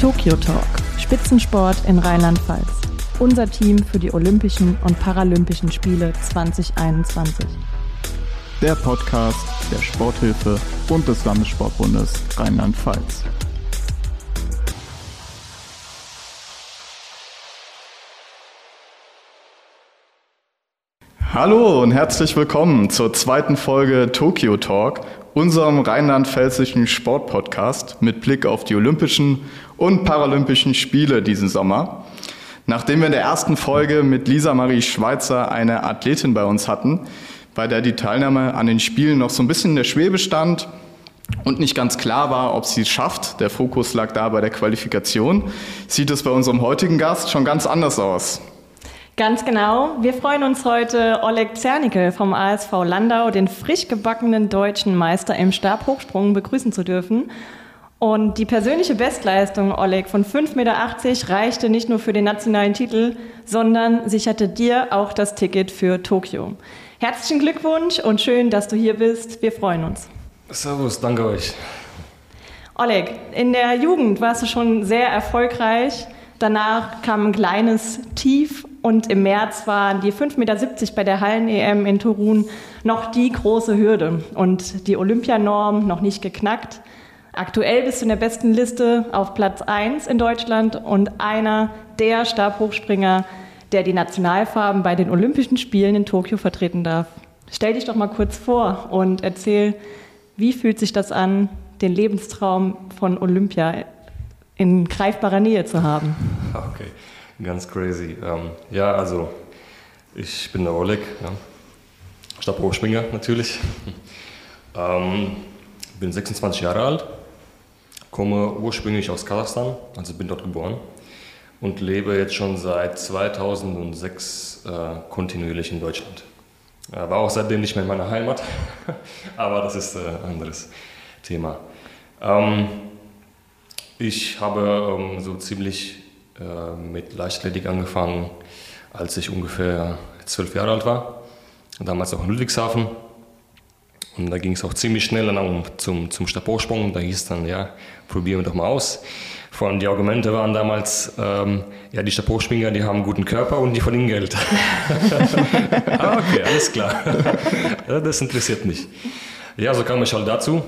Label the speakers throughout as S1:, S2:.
S1: Tokyo Talk, Spitzensport in Rheinland-Pfalz. Unser Team für die Olympischen und Paralympischen Spiele 2021.
S2: Der Podcast der Sporthilfe und des Landessportbundes Rheinland-Pfalz. Hallo und herzlich willkommen zur zweiten Folge Tokyo Talk, unserem rheinland-pfälzischen Sportpodcast mit Blick auf die Olympischen und Paralympischen Spiele diesen Sommer. Nachdem wir in der ersten Folge mit Lisa Marie Schweizer eine Athletin bei uns hatten, bei der die Teilnahme an den Spielen noch so ein bisschen in der Schwebe stand und nicht ganz klar war, ob sie es schafft, der Fokus lag da bei der Qualifikation, sieht es bei unserem heutigen Gast schon ganz anders aus.
S1: Ganz genau. Wir freuen uns heute, Oleg Zernickel vom ASV Landau, den frisch gebackenen deutschen Meister im Stabhochsprung, begrüßen zu dürfen. Und die persönliche Bestleistung, Oleg, von 5,80 Meter reichte nicht nur für den nationalen Titel, sondern sicherte dir auch das Ticket für Tokio. Herzlichen Glückwunsch und schön, dass du hier bist. Wir freuen uns.
S3: Servus, danke euch.
S1: Oleg, in der Jugend warst du schon sehr erfolgreich. Danach kam ein kleines Tief und im März waren die 5,70 Meter bei der Hallen-EM in Turun noch die große Hürde und die Olympianorm noch nicht geknackt. Aktuell bist du in der besten Liste auf Platz 1 in Deutschland und einer der Stabhochspringer, der die Nationalfarben bei den Olympischen Spielen in Tokio vertreten darf. Stell dich doch mal kurz vor und erzähl, wie fühlt sich das an, den Lebenstraum von Olympia in greifbarer Nähe zu haben?
S3: Okay. Ganz crazy. Ähm, ja, also ich bin der Oleg, ja. Stabhochspringer natürlich. ähm, bin 26 Jahre alt, komme ursprünglich aus Kasachstan, also bin dort geboren und lebe jetzt schon seit 2006 äh, kontinuierlich in Deutschland. Äh, war auch seitdem nicht mehr in meiner Heimat, aber das ist äh, ein anderes Thema. Ähm, ich habe ähm, so ziemlich äh, mit Leichtathletik angefangen, als ich ungefähr zwölf Jahre alt war. Damals auch in Ludwigshafen. Und da ging es auch ziemlich schnell dann um, zum, zum Stabhochsprung. Da hieß es dann, ja, probieren wir doch mal aus. Vor allem die Argumente waren damals, ähm, ja, die Stabhochspringer, die haben einen guten Körper und die verdienen Geld. ah, okay, alles klar. das interessiert mich. Ja, so kam ich halt dazu.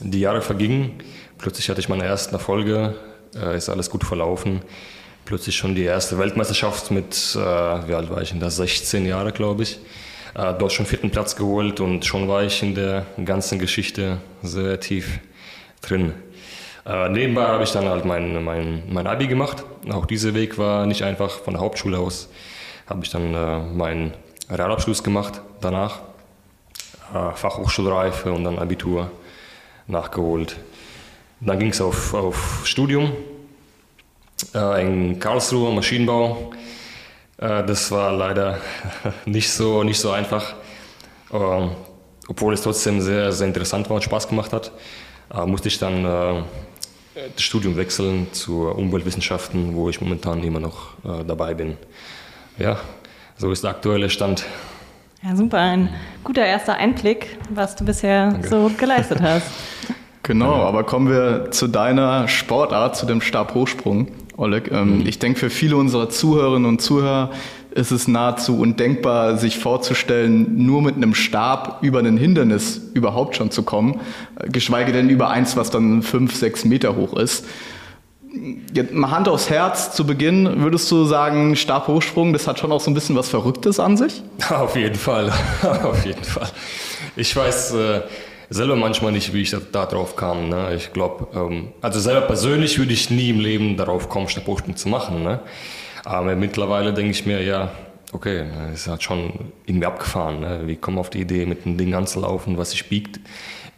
S3: Die Jahre vergingen. Plötzlich hatte ich meine ersten Erfolge äh, ist alles gut verlaufen. Plötzlich schon die erste Weltmeisterschaft mit, äh, wie alt war ich, in der 16 Jahre, glaube ich. Äh, dort schon vierten Platz geholt und schon war ich in der ganzen Geschichte sehr tief drin. Äh, nebenbei habe ich dann halt mein, mein, mein Abi gemacht. Auch dieser Weg war nicht einfach. Von der Hauptschule aus habe ich dann äh, meinen Realabschluss gemacht danach. Äh, Fachhochschulreife und dann Abitur nachgeholt. Dann ging es auf, auf Studium äh, in Karlsruhe, Maschinenbau. Äh, das war leider nicht so, nicht so einfach, äh, obwohl es trotzdem sehr, sehr interessant war und Spaß gemacht hat. Äh, musste ich dann äh, das Studium wechseln zu Umweltwissenschaften, wo ich momentan immer noch dabei bin. Ja, so ist der aktuelle Stand.
S1: Ja, super. Ein guter erster Einblick, was du bisher Danke. so geleistet hast.
S2: Genau, aber kommen wir zu deiner Sportart, zu dem Stabhochsprung, Oleg. Ähm, mhm. Ich denke, für viele unserer Zuhörerinnen und Zuhörer ist es nahezu undenkbar, sich vorzustellen, nur mit einem Stab über ein Hindernis überhaupt schon zu kommen, geschweige denn über eins, was dann fünf, sechs Meter hoch ist. Jetzt mal Hand aufs Herz zu Beginn, würdest du sagen, Stabhochsprung, das hat schon auch so ein bisschen was Verrücktes an sich?
S3: Auf jeden Fall, auf jeden Fall. Ich weiß, äh selber manchmal nicht, wie ich da, drauf kam. Ne? Ich glaube, ähm, also selber persönlich würde ich nie im Leben darauf kommen, Stabhochsprung zu machen. Ne? Aber mittlerweile denke ich mir, ja, okay, es hat schon irgendwie abgefahren. Ne? Wir kommen auf die Idee, mit einem Ding anzulaufen, was sich biegt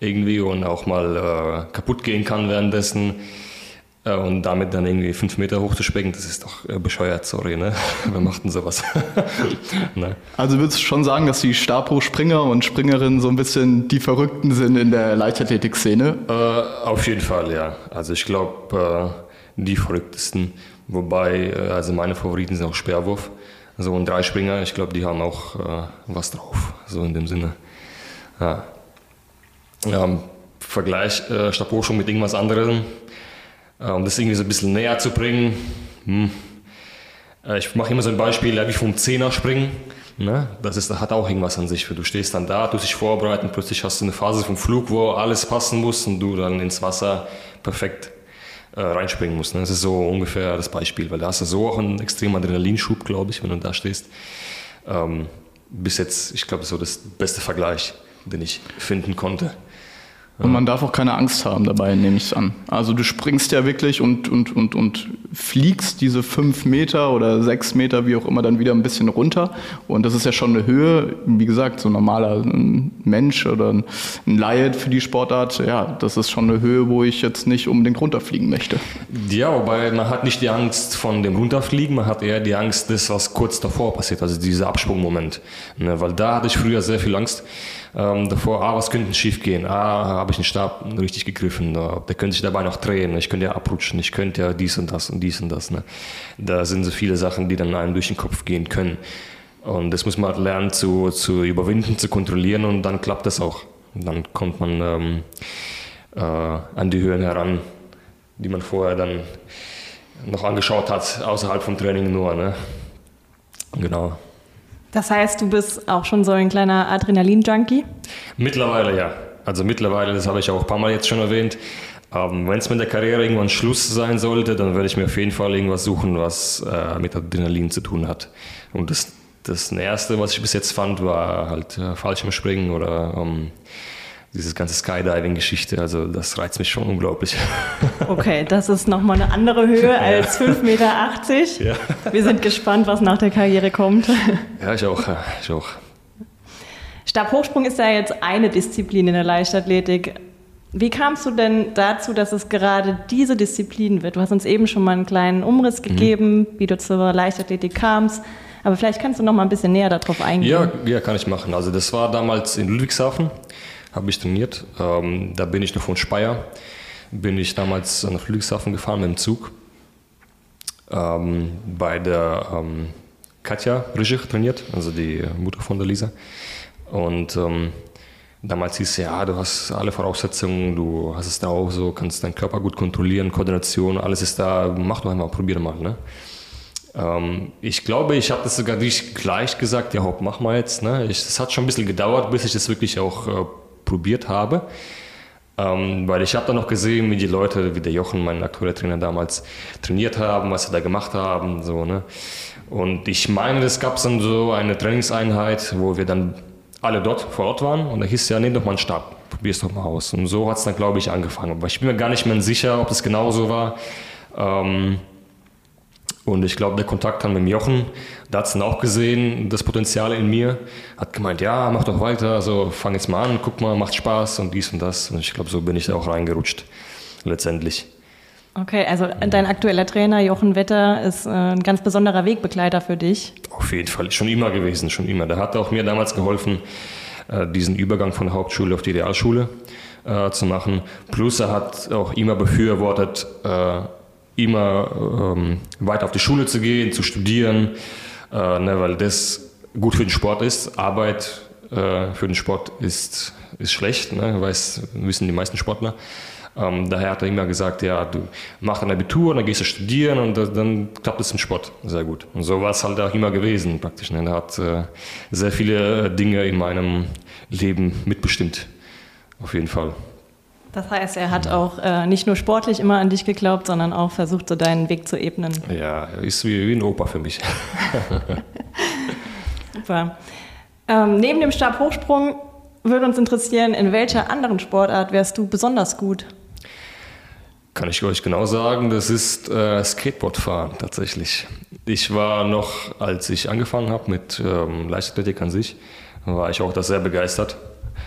S3: irgendwie und auch mal äh, kaputt gehen kann währenddessen. Äh, und damit dann irgendwie fünf Meter hoch zu springen, das ist doch äh, bescheuert, sorry, ne? Wer macht denn sowas?
S2: ne? Also würdest du schon sagen, dass die Stabhochspringer und Springerinnen so ein bisschen die Verrückten sind in der Leichtathletik-Szene?
S3: Äh, auf jeden Fall, ja. Also ich glaube, äh, die Verrücktesten. Wobei, äh, also meine Favoriten sind auch Speerwurf. So ein Dreispringer, ich glaube, die haben auch äh, was drauf, so in dem Sinne. Ja. ja Vergleich äh, Stabhochsprung mit irgendwas anderem um das irgendwie so ein bisschen näher zu bringen. Hm. Äh, ich mache immer so ein Beispiel, wie vom Zehner springen. Ne? Das ist, hat auch irgendwas an sich. Du stehst dann da, du dich vorbereiten, plötzlich hast du eine Phase vom Flug, wo alles passen muss und du dann ins Wasser perfekt äh, reinspringen musst. Ne? Das ist so ungefähr das Beispiel, weil da hast du so auch einen extremen Adrenalinschub, glaube ich, wenn du da stehst. Ähm, bis jetzt, ich glaube, so das beste Vergleich, den ich finden konnte.
S2: Und man darf auch keine Angst haben dabei, nehme ich an. Also du springst ja wirklich und, und, und, und fliegst diese fünf Meter oder sechs Meter, wie auch immer, dann wieder ein bisschen runter. Und das ist ja schon eine Höhe, wie gesagt, so ein normaler Mensch oder ein Laie für die Sportart, ja, das ist schon eine Höhe, wo ich jetzt nicht unbedingt runterfliegen möchte.
S3: Ja, wobei man hat nicht die Angst von dem Runterfliegen, man hat eher die Angst, das, was kurz davor passiert, also dieser Absprungmoment. Ne, weil da hatte ich früher sehr viel Angst ähm, davor, ah, was könnte schief gehen? Ah, habe ich den Stab richtig gegriffen? Der könnte sich dabei noch drehen, ich könnte ja abrutschen, ich könnte ja dies und das und dies und das. Ne? Da sind so viele Sachen, die dann einem durch den Kopf gehen können. Und das muss man halt lernen zu, zu überwinden, zu kontrollieren und dann klappt das auch. Und dann kommt man ähm, äh, an die Höhen heran, die man vorher dann noch angeschaut hat, außerhalb vom Training nur. Ne? Genau.
S1: Das heißt, du bist auch schon so ein kleiner Adrenalin-Junkie?
S3: Mittlerweile ja. Also mittlerweile, das habe ich auch ein paar Mal jetzt schon erwähnt. Ähm, Wenn es mit der Karriere irgendwann Schluss sein sollte, dann werde ich mir auf jeden Fall irgendwas suchen, was äh, mit Adrenalin zu tun hat. Und das, das Erste, was ich bis jetzt fand, war halt äh, Fallschirmspringen oder ähm, dieses ganze Skydiving-Geschichte, also das reizt mich schon unglaublich.
S1: Okay, das ist nochmal eine andere Höhe als 5,80 Meter. Ja. Wir sind gespannt, was nach der Karriere kommt.
S3: Ja, ich auch. Ich auch.
S1: Stabhochsprung ist ja jetzt eine Disziplin in der Leichtathletik. Wie kamst du denn dazu, dass es gerade diese Disziplin wird? Du hast uns eben schon mal einen kleinen Umriss mhm. gegeben, mhm. wie du zur Leichtathletik kamst. Aber vielleicht kannst du noch mal ein bisschen näher darauf eingehen.
S3: Ja, ja, kann ich machen. Also das war damals in Ludwigshafen habe ich trainiert. Ähm, da bin ich noch von Speyer, bin ich damals nach Ludwigshafen gefahren mit dem Zug. Ähm, bei der ähm, Katja Rijich trainiert, also die Mutter von der Lisa. Und ähm, damals hieß es, ja, du hast alle Voraussetzungen, du hast es da auch so, kannst deinen Körper gut kontrollieren, Koordination, alles ist da, mach doch einmal, probier mal. Ne? Ähm, ich glaube, ich habe das sogar nicht gleich gesagt, ja, hopp, mach mal jetzt. Ne? Es hat schon ein bisschen gedauert, bis ich das wirklich auch äh, probiert habe. Ähm, weil ich habe dann noch gesehen, wie die Leute, wie der Jochen, mein aktueller Trainer damals, trainiert haben, was sie da gemacht haben. So, ne? Und ich meine, es gab dann so eine Trainingseinheit, wo wir dann alle dort vor Ort waren und da hieß ja, nimm doch mal einen Stab, es doch mal aus. Und so hat es dann, glaube ich, angefangen. Aber ich bin mir gar nicht mehr sicher, ob es genauso war. Ähm, und ich glaube, der Kontakt dann mit dem Jochen, da hat es dann auch gesehen, das Potenzial in mir, hat gemeint, ja, mach doch weiter, also fang jetzt mal an, guck mal, macht Spaß und dies und das. Und ich glaube, so bin ich da auch reingerutscht, letztendlich.
S1: Okay, also dein aktueller Trainer Jochen Wetter ist äh, ein ganz besonderer Wegbegleiter für dich.
S3: Auf jeden Fall, schon immer gewesen, schon immer. Der hat auch mir damals geholfen, äh, diesen Übergang von der Hauptschule auf die Realschule äh, zu machen. Plus er hat auch immer befürwortet, immer ähm, weiter auf die Schule zu gehen, zu studieren, äh, ne, weil das gut für den Sport ist. Arbeit äh, für den Sport ist, ist schlecht, ne, weiß, wissen die meisten Sportler. Ähm, daher hat er immer gesagt, ja, du machst ein Abitur, dann gehst du studieren und dann klappt es im Sport sehr gut. Und so war es halt auch immer gewesen praktisch. Ne. Er hat äh, sehr viele Dinge in meinem Leben mitbestimmt, auf jeden Fall.
S1: Das heißt, er hat auch äh, nicht nur sportlich immer an dich geglaubt, sondern auch versucht, so deinen Weg zu ebnen.
S3: Ja, ist wie, wie ein Opa für mich.
S1: Super. Ähm, neben dem Stabhochsprung würde uns interessieren, in welcher anderen Sportart wärst du besonders gut?
S3: Kann ich euch genau sagen, das ist äh, Skateboardfahren tatsächlich. Ich war noch, als ich angefangen habe mit ähm, Leichtathletik an sich, war ich auch da sehr begeistert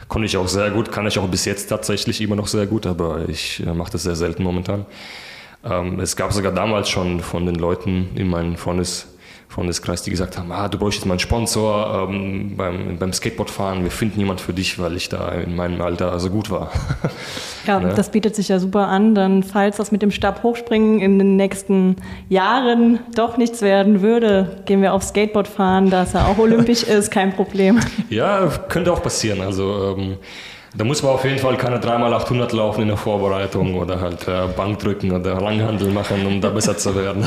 S3: Konnte ich auch sehr gut, kann ich auch bis jetzt tatsächlich immer noch sehr gut, aber ich äh, mache das sehr selten momentan. Ähm, es gab sogar damals schon von den Leuten in meinem Freundes, Freundeskreis, die gesagt haben, ah, du brauchst jetzt mal einen Sponsor ähm, beim, beim Skateboardfahren, wir finden jemand für dich, weil ich da in meinem Alter so gut war.
S1: Ja, ne? das bietet sich ja super an. Dann, falls das mit dem Stabhochspringen in den nächsten Jahren doch nichts werden würde, gehen wir auf Skateboard fahren, da es ja auch olympisch ist, kein Problem.
S3: Ja, könnte auch passieren. Also ähm, Da muss man auf jeden Fall keine 3x800 laufen in der Vorbereitung oder halt äh, Bankdrücken oder Langhandel machen, um da besser zu werden.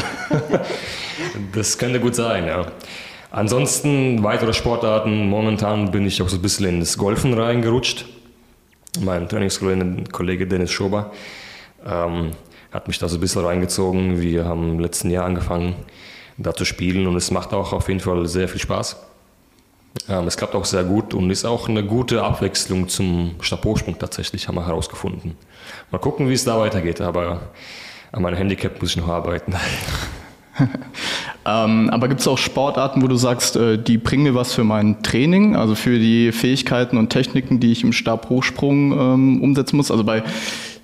S3: das könnte gut sein, ja. Ansonsten weitere Sportarten. Momentan bin ich auch so ein bisschen ins Golfen reingerutscht. Mein Trainingskollege Dennis Schober ähm, hat mich da so ein bisschen reingezogen. Wir haben im letzten Jahr angefangen, da zu spielen und es macht auch auf jeden Fall sehr viel Spaß. Ähm, es klappt auch sehr gut und ist auch eine gute Abwechslung zum Stabhochsprung tatsächlich, haben wir herausgefunden. Mal gucken, wie es da weitergeht, aber an meinem Handicap muss ich noch arbeiten.
S2: ähm, aber gibt es auch Sportarten, wo du sagst, äh, die bringen mir was für mein Training, also für die Fähigkeiten und Techniken, die ich im Stabhochsprung ähm, umsetzen muss? Also bei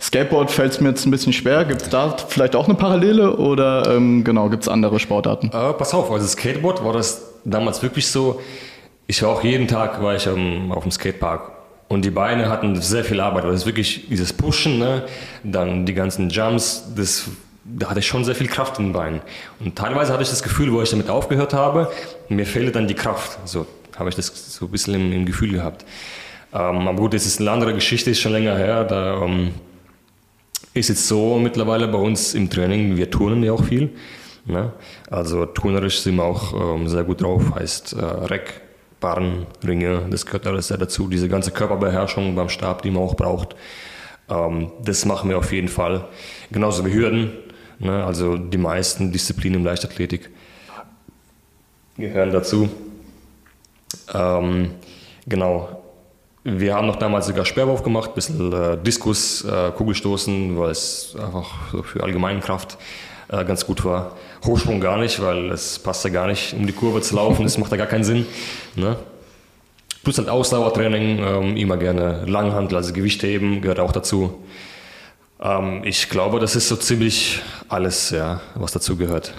S2: Skateboard fällt es mir jetzt ein bisschen schwer. Gibt es da vielleicht auch eine Parallele oder ähm, genau, gibt es andere Sportarten?
S3: Äh, pass auf, also Skateboard war das damals wirklich so, ich war auch jeden Tag war ich um, auf dem Skatepark und die Beine hatten sehr viel Arbeit. Das ist wirklich dieses Pushen, ne? dann die ganzen Jumps, das, da hatte ich schon sehr viel Kraft in den Beinen. Und teilweise hatte ich das Gefühl, wo ich damit aufgehört habe, mir fehlte dann die Kraft. So habe ich das so ein bisschen im, im Gefühl gehabt. Ähm, aber gut, das ist eine andere Geschichte, ist schon länger her. Da ähm, ist jetzt so mittlerweile bei uns im Training, wir turnen ja auch viel. Ne? Also turnerisch sind wir auch ähm, sehr gut drauf, heißt äh, Reck, Barren, Ringe, das gehört alles sehr dazu. Diese ganze Körperbeherrschung beim Stab, die man auch braucht, ähm, das machen wir auf jeden Fall. Genauso wie Hürden, ne? also die meisten Disziplinen im Leichtathletik gehören dazu. Ähm, genau. Wir haben noch damals sogar Sperrwurf gemacht, ein bisschen äh, Diskus, äh, Kugelstoßen, weil es einfach so für Allgemeinkraft äh, ganz gut war. Hochsprung gar nicht, weil es passt ja gar nicht, um die Kurve zu laufen, das macht ja gar keinen Sinn. Ne? Plus halt Ausdauertraining, ähm, immer gerne Langhandel, also Gewichtheben gehört auch dazu. Ähm, ich glaube, das ist so ziemlich alles, ja, was dazu gehört.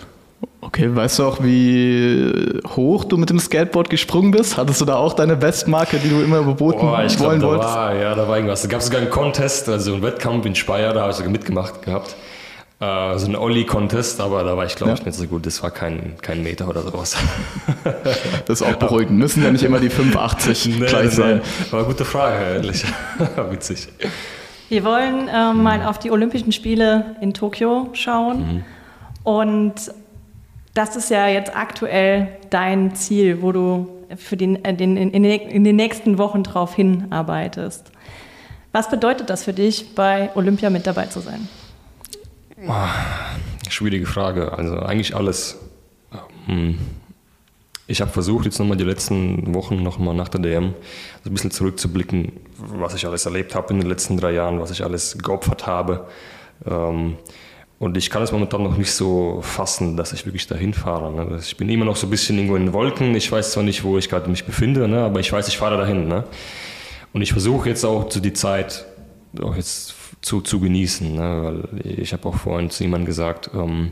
S2: Okay, weißt du auch, wie hoch du mit dem Skateboard gesprungen bist? Hattest du da auch deine Bestmarke, die du immer überboten
S3: oh, ich
S2: wollen
S3: glaub,
S2: wolltest?
S3: War, ja, da war irgendwas. Da gab es sogar einen Contest, also einen Wettkampf in Speyer, da habe ich sogar mitgemacht gehabt. Äh, so ein Olli-Contest, aber da war ich, glaube ich, nicht so gut. Das war kein, kein Meter oder sowas.
S2: das ist auch beruhigend. Müssen ja nicht immer die 85 nee, gleich sein.
S3: Nee. Aber gute Frage, ehrlich. Witzig.
S1: Wir wollen äh, mhm. mal auf die Olympischen Spiele in Tokio schauen. Mhm. Und das ist ja jetzt aktuell dein Ziel, wo du für den, äh, den, in, in den nächsten Wochen drauf hinarbeitest. Was bedeutet das für dich, bei Olympia mit dabei zu sein?
S3: Schwierige Frage. Also eigentlich alles. Hm. Ich habe versucht, jetzt nochmal die letzten Wochen nochmal nach der DM so ein bisschen zurückzublicken, was ich alles erlebt habe in den letzten drei Jahren, was ich alles geopfert habe. Ähm, und ich kann es momentan noch nicht so fassen, dass ich wirklich dahin fahre. Ne? Ich bin immer noch so ein bisschen irgendwo in den Wolken. Ich weiß zwar nicht, wo ich gerade mich befinde, ne? aber ich weiß, ich fahre dahin. Ne? Und ich versuche jetzt auch zu die Zeit, auch jetzt zu, zu genießen. Ne? Weil ich habe auch vorhin zu jemandem gesagt, ähm,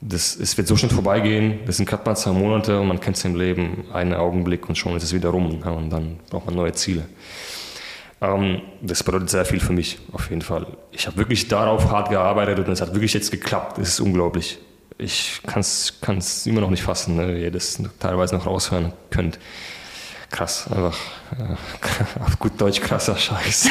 S3: das, es wird so schnell vorbeigehen, das sind gerade mal zwei Monate und man kennt es im Leben, einen Augenblick und schon ist es wieder rum ne? und dann braucht man neue Ziele. Ähm, das bedeutet sehr viel für mich, auf jeden Fall. Ich habe wirklich darauf hart gearbeitet und es hat wirklich jetzt geklappt. Es ist unglaublich. Ich kann es immer noch nicht fassen, ne? wie ihr das teilweise noch raushören könnt krass, einfach äh, auf gut Deutsch krasser Scheiß.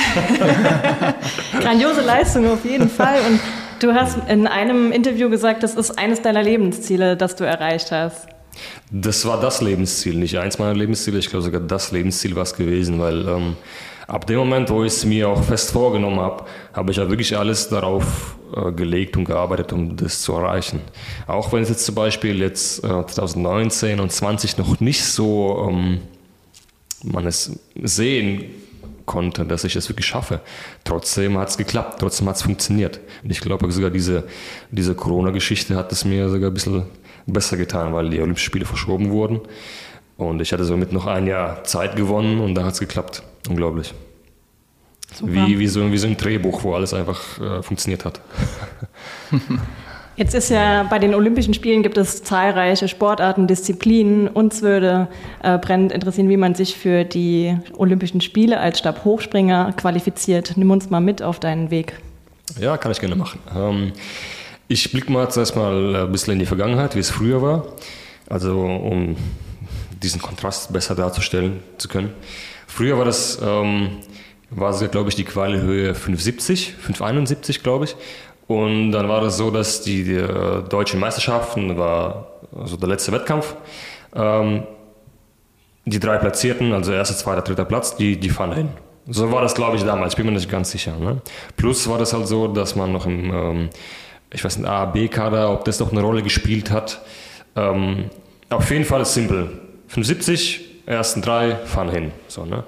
S1: Grandiose Leistung auf jeden Fall. Und du hast in einem Interview gesagt, das ist eines deiner Lebensziele, das du erreicht hast.
S3: Das war das Lebensziel, nicht eins meiner Lebensziele, ich glaube sogar das Lebensziel war es gewesen, weil ähm, ab dem Moment, wo ich es mir auch fest vorgenommen habe, habe ich ja wirklich alles darauf äh, gelegt und gearbeitet, um das zu erreichen. Auch wenn es jetzt zum Beispiel jetzt äh, 2019 und 20 noch nicht so ähm, man es sehen konnte, dass ich es wirklich schaffe. Trotzdem hat es geklappt, trotzdem hat es funktioniert. Und ich glaube sogar diese, diese Corona-Geschichte hat es mir sogar ein bisschen besser getan, weil die Olympischen Spiele verschoben wurden. Und ich hatte somit noch ein Jahr Zeit gewonnen und da hat es geklappt. Unglaublich. Wie, wie, so, wie so ein Drehbuch, wo alles einfach äh, funktioniert hat.
S1: Jetzt ist ja bei den Olympischen Spielen gibt es zahlreiche Sportarten, Disziplinen. Uns würde äh, brennend interessieren, wie man sich für die Olympischen Spiele als Stabhochspringer qualifiziert. Nimm uns mal mit auf deinen Weg.
S3: Ja, kann ich gerne machen. Ähm, ich blicke mal zuerst mal ein bisschen in die Vergangenheit, wie es früher war. Also um diesen Kontrast besser darzustellen zu können. Früher war das ähm, war glaube ich, die Quali-Höhe 5,70, 5,71, glaube ich. Und dann war es so, dass die, die äh, deutschen Meisterschaften, war also der letzte Wettkampf, ähm, die drei Platzierten, also erster, zweiter, dritter Platz, die, die fahren hin. So war das, glaube ich, damals, bin mir nicht ganz sicher. Ne? Plus war das halt so, dass man noch im, ähm, ich weiß nicht, A, B-Kader, ob das noch eine Rolle gespielt hat. Ähm, auf jeden Fall ist simpel. 75, ersten drei fahren hin. So, ne?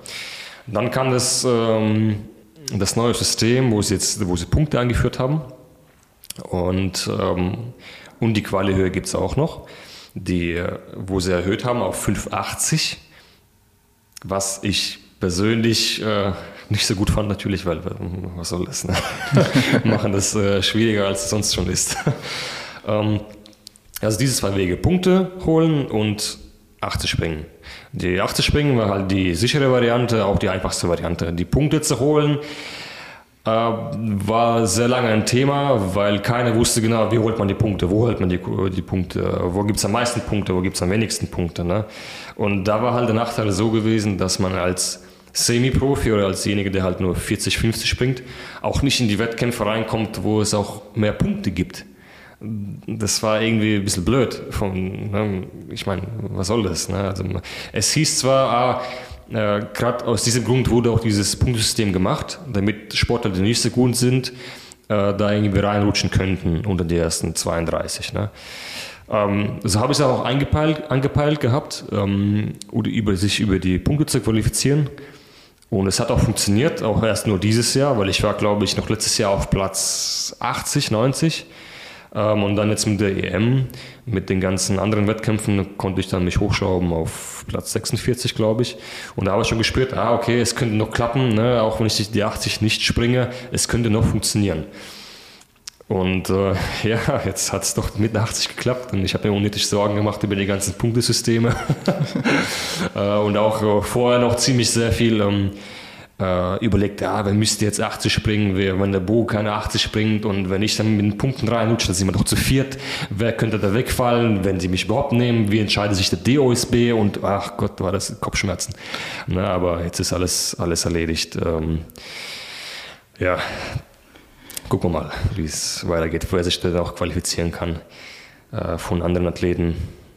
S3: Dann kam das, ähm, das neue System, wo sie jetzt, wo sie Punkte eingeführt haben. Und, ähm, und die Quali-Höhe gibt es auch noch, die, wo sie erhöht haben auf 5,80, was ich persönlich äh, nicht so gut fand natürlich, weil was soll das, ne? machen das äh, schwieriger als es sonst schon ist. ähm, also diese zwei Wege, Punkte holen und 80 springen. Die 80 springen war halt die sichere Variante, auch die einfachste Variante. Die Punkte zu holen war sehr lange ein Thema, weil keiner wusste genau, wie holt man die Punkte, wo holt man die, die Punkte, wo gibt es am meisten Punkte, wo gibt es am wenigsten Punkte. Ne? Und da war halt der Nachteil so gewesen, dass man als Semi-Profi oder als derjenige, der halt nur 40, 50 springt, auch nicht in die Wettkämpfe reinkommt, wo es auch mehr Punkte gibt das war irgendwie ein bisschen blöd. Von, ne? Ich meine, was soll das? Ne? Also, es hieß zwar, ah, äh, gerade aus diesem Grund wurde auch dieses Punktesystem gemacht, damit Sportler, die nicht so gut sind, äh, da irgendwie reinrutschen könnten unter die ersten 32. Ne? Ähm, so habe ich es auch angepeilt, angepeilt gehabt, ähm, über, sich über die Punkte zu qualifizieren. Und es hat auch funktioniert, auch erst nur dieses Jahr, weil ich war, glaube ich, noch letztes Jahr auf Platz 80, 90. Ähm, und dann jetzt mit der EM, mit den ganzen anderen Wettkämpfen, konnte ich dann mich hochschrauben auf Platz 46, glaube ich. Und da habe ich schon gespürt, ah, okay, es könnte noch klappen, ne? auch wenn ich die 80 nicht springe, es könnte noch funktionieren. Und äh, ja, jetzt hat es doch mit 80 geklappt und ich habe mir unnötig Sorgen gemacht über die ganzen Punktesysteme. äh, und auch äh, vorher noch ziemlich sehr viel ähm, äh, überlegt, ja, wer müsste jetzt 80 springen, wenn der Bo keine 80 springt und wenn ich dann mit den Punkten reinrutsche, dann sind wir doch zu viert, wer könnte da wegfallen, wenn sie mich überhaupt nehmen, wie entscheidet sich der DOSB und ach Gott, war das Kopfschmerzen. Na, aber jetzt ist alles, alles erledigt. Ähm, ja, gucken wir mal, wie es weitergeht, wo er sich dann auch qualifizieren kann äh, von anderen Athleten.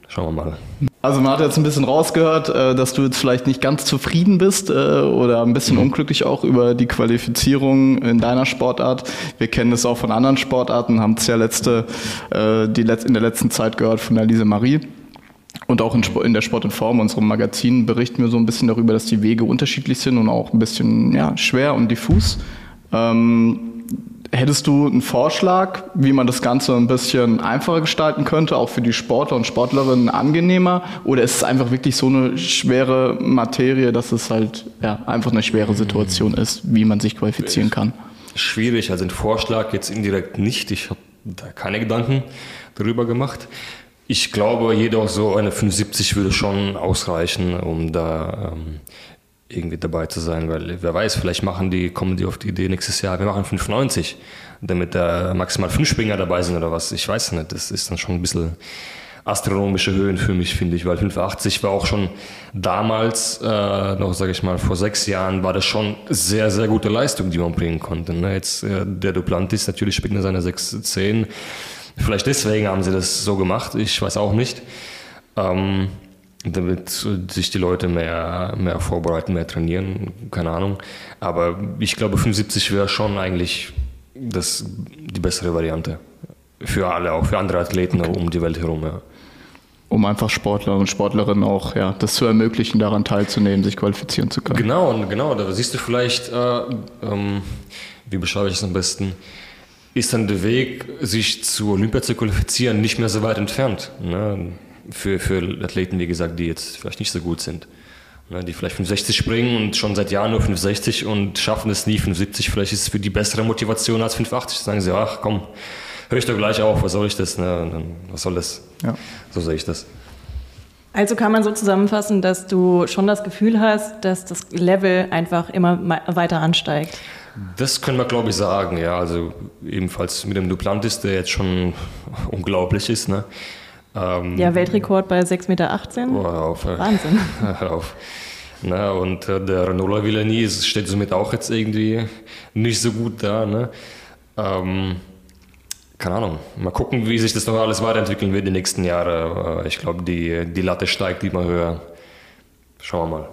S3: Schauen wir mal.
S2: Also man hat jetzt ein bisschen rausgehört, äh, dass du jetzt vielleicht nicht ganz zufrieden bist äh, oder ein bisschen mhm. unglücklich auch über die Qualifizierung in deiner Sportart. Wir kennen es auch von anderen Sportarten, haben es ja letzte, äh, die in der letzten Zeit gehört von der Lise Marie. Und auch in, der Sport in Form, unserem Magazin, berichten wir so ein bisschen darüber, dass die Wege unterschiedlich sind und auch ein bisschen ja, schwer und diffus. Ähm, Hättest du einen Vorschlag, wie man das Ganze ein bisschen einfacher gestalten könnte, auch für die Sportler und Sportlerinnen angenehmer? Oder ist es einfach wirklich so eine schwere Materie, dass es halt ja, einfach eine schwere Situation ist, wie man sich qualifizieren kann?
S3: Schwierig, also ein Vorschlag jetzt indirekt nicht. Ich habe da keine Gedanken darüber gemacht. Ich glaube, jedoch so eine 75 würde schon ausreichen, um da ähm, irgendwie dabei zu sein, weil wer weiß, vielleicht machen die, kommen die auf die Idee nächstes Jahr, wir machen 95, damit da maximal fünf Springer dabei sind oder was. Ich weiß nicht, das ist dann schon ein bisschen astronomische Höhen für mich, finde ich, weil 85 war auch schon damals, äh, noch sage ich mal, vor sechs Jahren, war das schon sehr, sehr gute Leistung, die man bringen konnte. Ne? Jetzt äh, der Duplantis, natürlich springt er seine 6-10. Vielleicht deswegen haben sie das so gemacht, ich weiß auch nicht. Ähm, damit sich die Leute mehr, mehr vorbereiten, mehr trainieren, keine Ahnung. Aber ich glaube, 75 wäre schon eigentlich das, die bessere Variante. Für alle, auch für andere Athleten okay. um die Welt herum. Ja.
S2: Um einfach Sportler und Sportlerinnen auch ja, das zu ermöglichen, daran teilzunehmen, sich qualifizieren zu können.
S3: Genau, und genau, da siehst du vielleicht, äh, ähm, wie beschreibe ich es am besten, ist dann der Weg, sich zu Olympia zu qualifizieren, nicht mehr so weit entfernt. Ne? Für, für Athleten, wie gesagt, die jetzt vielleicht nicht so gut sind. Ne, die vielleicht 65 springen und schon seit Jahren nur 65 und schaffen es nie 75. Vielleicht ist es für die bessere Motivation als 580. Sagen sie, ach komm, höre ich doch gleich auf, was soll ich das? Ne? Was soll das? Ja. So sehe ich das.
S1: Also kann man so zusammenfassen, dass du schon das Gefühl hast, dass das Level einfach immer weiter ansteigt.
S3: Das können wir, glaube ich, sagen, ja. Also ebenfalls mit dem Duplantis, der jetzt schon unglaublich ist. Ne?
S1: Ähm, ja, Weltrekord bei 6,18 Meter. Oh, auf,
S3: Wahnsinn. Hör auf. Ne? Und äh, der Renault Villani steht somit auch jetzt irgendwie nicht so gut da. Ne? Ähm, keine Ahnung. Mal gucken, wie sich das noch alles weiterentwickeln wird die nächsten Jahre. Äh, ich glaube, die, die Latte steigt immer höher. Schauen wir mal.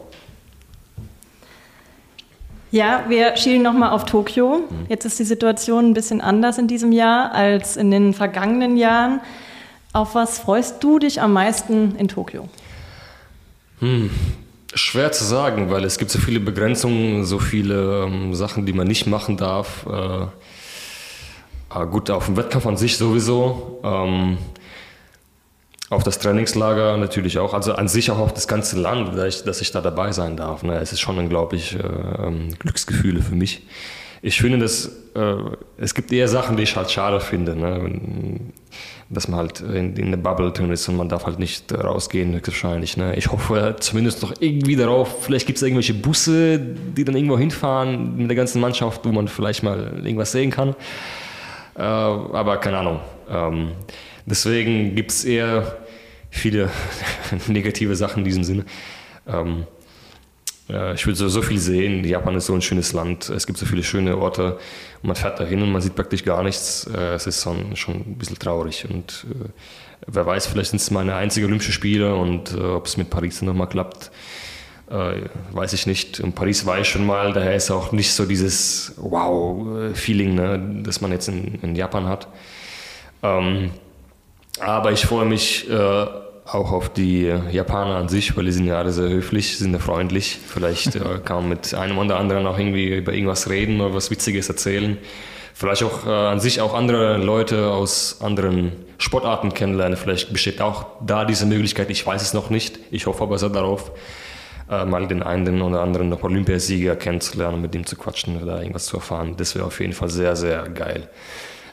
S1: Ja, wir schielen nochmal auf Tokio. Jetzt ist die Situation ein bisschen anders in diesem Jahr als in den vergangenen Jahren. Auf was freust du dich am meisten in Tokio?
S3: Hm. Schwer zu sagen, weil es gibt so viele Begrenzungen, so viele ähm, Sachen, die man nicht machen darf. Äh, Ah, gut, auf dem Wettkampf an sich sowieso. Ähm, auf das Trainingslager natürlich auch. Also an sich auch auf das ganze Land, dass ich, dass ich da dabei sein darf. Ne? Es ist schon unglaublich äh, ähm, Glücksgefühle für mich. Ich finde, dass, äh, es gibt eher Sachen, die ich halt schade finde. Ne? Dass man halt in, in der Bubble drin ist und man darf halt nicht rausgehen, höchstwahrscheinlich. Ne? Ich hoffe zumindest noch irgendwie darauf, vielleicht gibt es irgendwelche Busse, die dann irgendwo hinfahren mit der ganzen Mannschaft, wo man vielleicht mal irgendwas sehen kann. Äh, aber keine Ahnung. Ähm, deswegen gibt es eher viele negative Sachen in diesem Sinne. Ähm, äh, ich will so, so viel sehen. Japan ist so ein schönes Land. Es gibt so viele schöne Orte. Und man fährt dahin und man sieht praktisch gar nichts. Äh, es ist schon, schon ein bisschen traurig. Und äh, wer weiß, vielleicht sind es meine einzigen Olympische Spiele und äh, ob es mit Paris nochmal klappt. Äh, weiß ich nicht. In Paris war ich schon mal, daher ist auch nicht so dieses Wow-Feeling, ne, das man jetzt in, in Japan hat. Ähm, aber ich freue mich äh, auch auf die Japaner an sich, weil die sind ja alle sehr höflich, sind ja freundlich. Vielleicht äh, kann man mit einem oder anderen auch irgendwie über irgendwas reden oder was Witziges erzählen. Vielleicht auch äh, an sich auch andere Leute aus anderen Sportarten kennenlernen. Vielleicht besteht auch da diese Möglichkeit. Ich weiß es noch nicht. Ich hoffe aber sehr darauf äh, mal den einen oder anderen noch Olympiasieger kennenzulernen, mit ihm zu quatschen oder irgendwas zu erfahren. Das wäre auf jeden Fall sehr, sehr geil.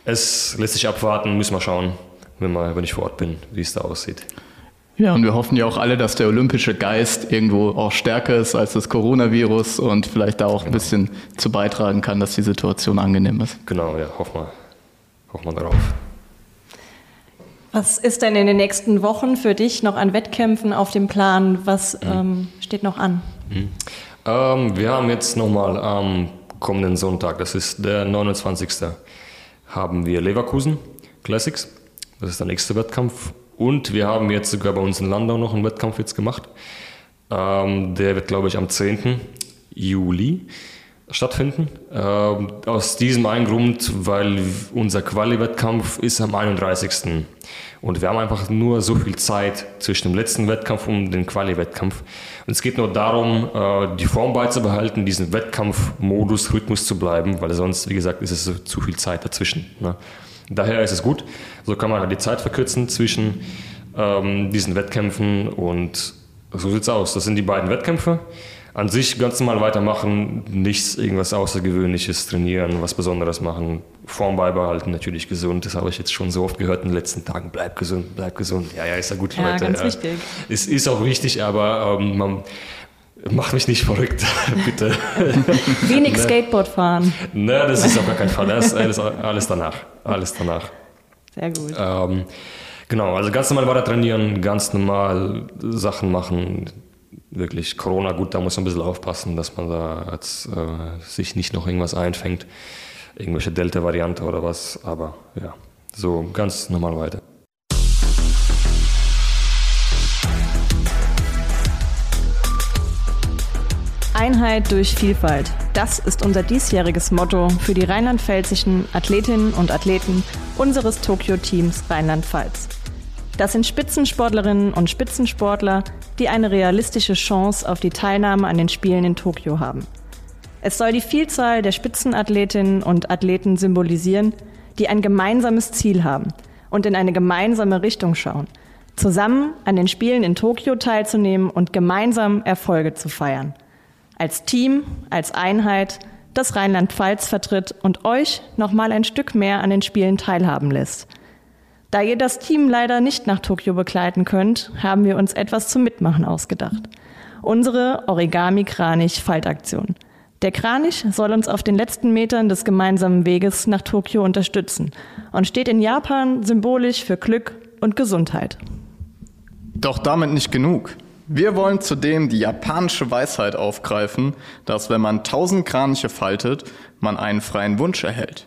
S3: Es lässt sich abwarten, müssen wir schauen, wenn, wir, wenn ich vor Ort bin, wie es da aussieht.
S2: Ja, und wir hoffen ja auch alle, dass der olympische Geist irgendwo auch stärker ist als das Coronavirus und vielleicht da auch genau. ein bisschen zu beitragen kann, dass die Situation angenehm ist.
S3: Genau, ja, hoffen wir, hoffen wir darauf.
S1: Was ist denn in den nächsten Wochen für dich noch an Wettkämpfen auf dem Plan? Was mhm. ähm, steht noch an?
S3: Mhm. Ähm, wir haben jetzt nochmal am kommenden Sonntag, das ist der 29. haben wir Leverkusen Classics. Das ist der nächste Wettkampf. Und wir haben jetzt sogar bei uns in Landau noch einen Wettkampf jetzt gemacht. Ähm, der wird, glaube ich, am 10. Juli stattfinden. Ähm, aus diesem einen Grund, weil unser Quali-Wettkampf ist am 31. Und wir haben einfach nur so viel Zeit zwischen dem letzten Wettkampf und dem Quali-Wettkampf. Und es geht nur darum, äh, die Form beizubehalten, diesen Wettkampfmodus, Rhythmus zu bleiben, weil sonst, wie gesagt, ist es zu viel Zeit dazwischen. Ne? Daher ist es gut. So kann man die Zeit verkürzen zwischen ähm, diesen Wettkämpfen und so sieht es aus. Das sind die beiden Wettkämpfe an sich ganz normal weitermachen, nichts irgendwas Außergewöhnliches trainieren, was Besonderes machen, Form beibehalten, natürlich gesund. Das habe ich jetzt schon so oft gehört in den letzten Tagen. Bleib gesund, bleib gesund. Ja, ja, ist ja gut,
S1: ja, Leute. Ganz ja. wichtig.
S3: Es ist auch wichtig, aber ähm, man Mach mich nicht verrückt, bitte.
S1: Wenig ne? Skateboard fahren.
S3: Ne, das ist auf gar keinen Fall. Das ist alles, alles danach. Alles danach.
S1: Sehr gut.
S3: Ähm, genau, also ganz normal weiter trainieren, ganz normal Sachen machen, wirklich Corona, gut, da muss man ein bisschen aufpassen, dass man da jetzt, äh, sich nicht noch irgendwas einfängt, irgendwelche Delta-Variante oder was, aber ja, so ganz normal weiter.
S1: Einheit durch Vielfalt. Das ist unser diesjähriges Motto für die rheinland-pfälzischen Athletinnen und Athleten unseres Tokio-Teams Rheinland-Pfalz. Das sind Spitzensportlerinnen und Spitzensportler, die eine realistische Chance auf die Teilnahme an den Spielen in Tokio haben. Es soll die Vielzahl der Spitzenathletinnen und Athleten symbolisieren, die ein gemeinsames Ziel haben und in eine gemeinsame Richtung schauen, zusammen an den Spielen in Tokio teilzunehmen und gemeinsam Erfolge zu feiern. Als Team, als Einheit, das Rheinland-Pfalz vertritt und euch noch mal ein Stück mehr an den Spielen teilhaben lässt. Da ihr das Team leider nicht nach Tokio begleiten könnt, haben wir uns etwas zum Mitmachen ausgedacht. Unsere Origami-Kranich-Faltaktion. Der Kranich soll uns auf den letzten Metern des gemeinsamen Weges nach Tokio unterstützen und steht in Japan symbolisch für Glück und Gesundheit.
S2: Doch damit nicht genug. Wir wollen zudem die japanische Weisheit aufgreifen, dass wenn man tausend Kraniche faltet, man einen freien Wunsch erhält.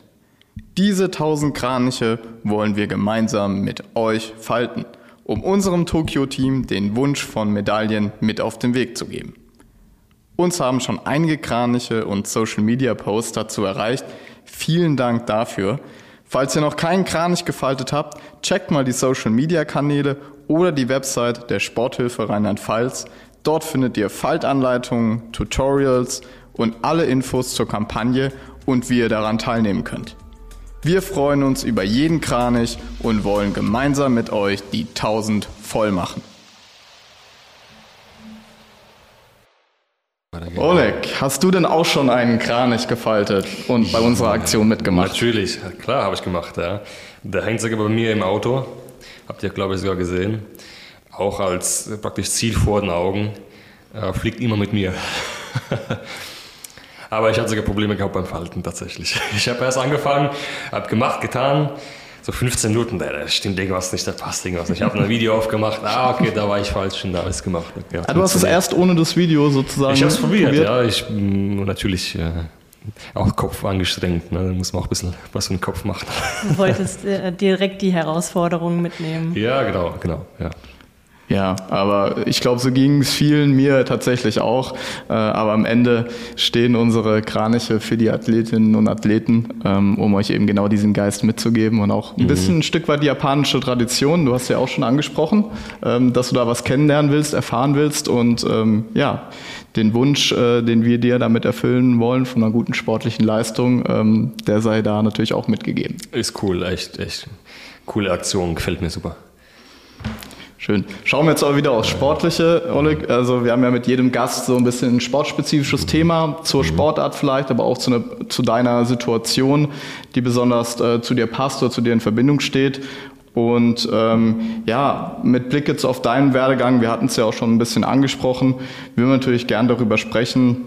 S2: Diese tausend Kraniche wollen wir gemeinsam mit euch falten, um unserem Tokio-Team den Wunsch von Medaillen mit auf den Weg zu geben. Uns haben schon einige Kraniche und Social-Media-Posts dazu erreicht. Vielen Dank dafür. Falls ihr noch keinen Kranich gefaltet habt, checkt mal die Social-Media-Kanäle oder die Website der Sporthilfe Rheinland-Pfalz. Dort findet ihr Faltanleitungen, Tutorials und alle Infos zur Kampagne und wie ihr daran teilnehmen könnt. Wir freuen uns über jeden Kranich und wollen gemeinsam mit euch die 1000 voll machen. Oleg, hast du denn auch schon einen Kranich gefaltet und bei unserer Aktion mitgemacht?
S3: Natürlich, klar habe ich gemacht. Ja. Der hängt sogar bei mir im Auto. Habt ihr, glaube ich, sogar gesehen. Auch als äh, praktisch Ziel vor den Augen. Äh, fliegt immer mit mir. Aber ich hatte sogar Probleme gehabt beim Falten tatsächlich. Ich habe erst angefangen, habe gemacht, getan. So 15 Minuten, da stimmt irgendwas nicht, da passt irgendwas nicht. Ich habe ein Video aufgemacht, ah, okay, da war ich falsch und da alles gemacht.
S2: Ja, ah, du hast es erst ohne das Video sozusagen
S3: Ich habe es probiert, probiert, ja. Ich natürlich äh, auch Kopf angestrengt, ne? da muss man auch ein bisschen was für den Kopf machen.
S1: Du wolltest äh, direkt die Herausforderungen mitnehmen.
S3: Ja, genau, genau, ja.
S2: Ja, aber ich glaube, so ging es vielen, mir tatsächlich auch. Äh, aber am Ende stehen unsere Kraniche für die Athletinnen und Athleten, ähm, um euch eben genau diesen Geist mitzugeben und auch ein mhm. bisschen ein Stück weit die japanische Tradition. Du hast ja auch schon angesprochen, ähm, dass du da was kennenlernen willst, erfahren willst und ähm, ja, den Wunsch, äh, den wir dir damit erfüllen wollen von einer guten sportlichen Leistung, der sei da natürlich auch mitgegeben.
S3: Ist cool, echt, echt coole Aktion, gefällt mir super.
S2: Schön. Schauen wir jetzt aber wieder aufs Sportliche, Oleg. Also wir haben ja mit jedem Gast so ein bisschen ein sportspezifisches Thema zur Sportart vielleicht, aber auch zu, ne, zu deiner Situation, die besonders äh, zu dir passt oder zu dir in Verbindung steht. Und ähm, ja, mit Blick jetzt auf deinen Werdegang, wir hatten es ja auch schon ein bisschen angesprochen, wir würden natürlich gern darüber sprechen,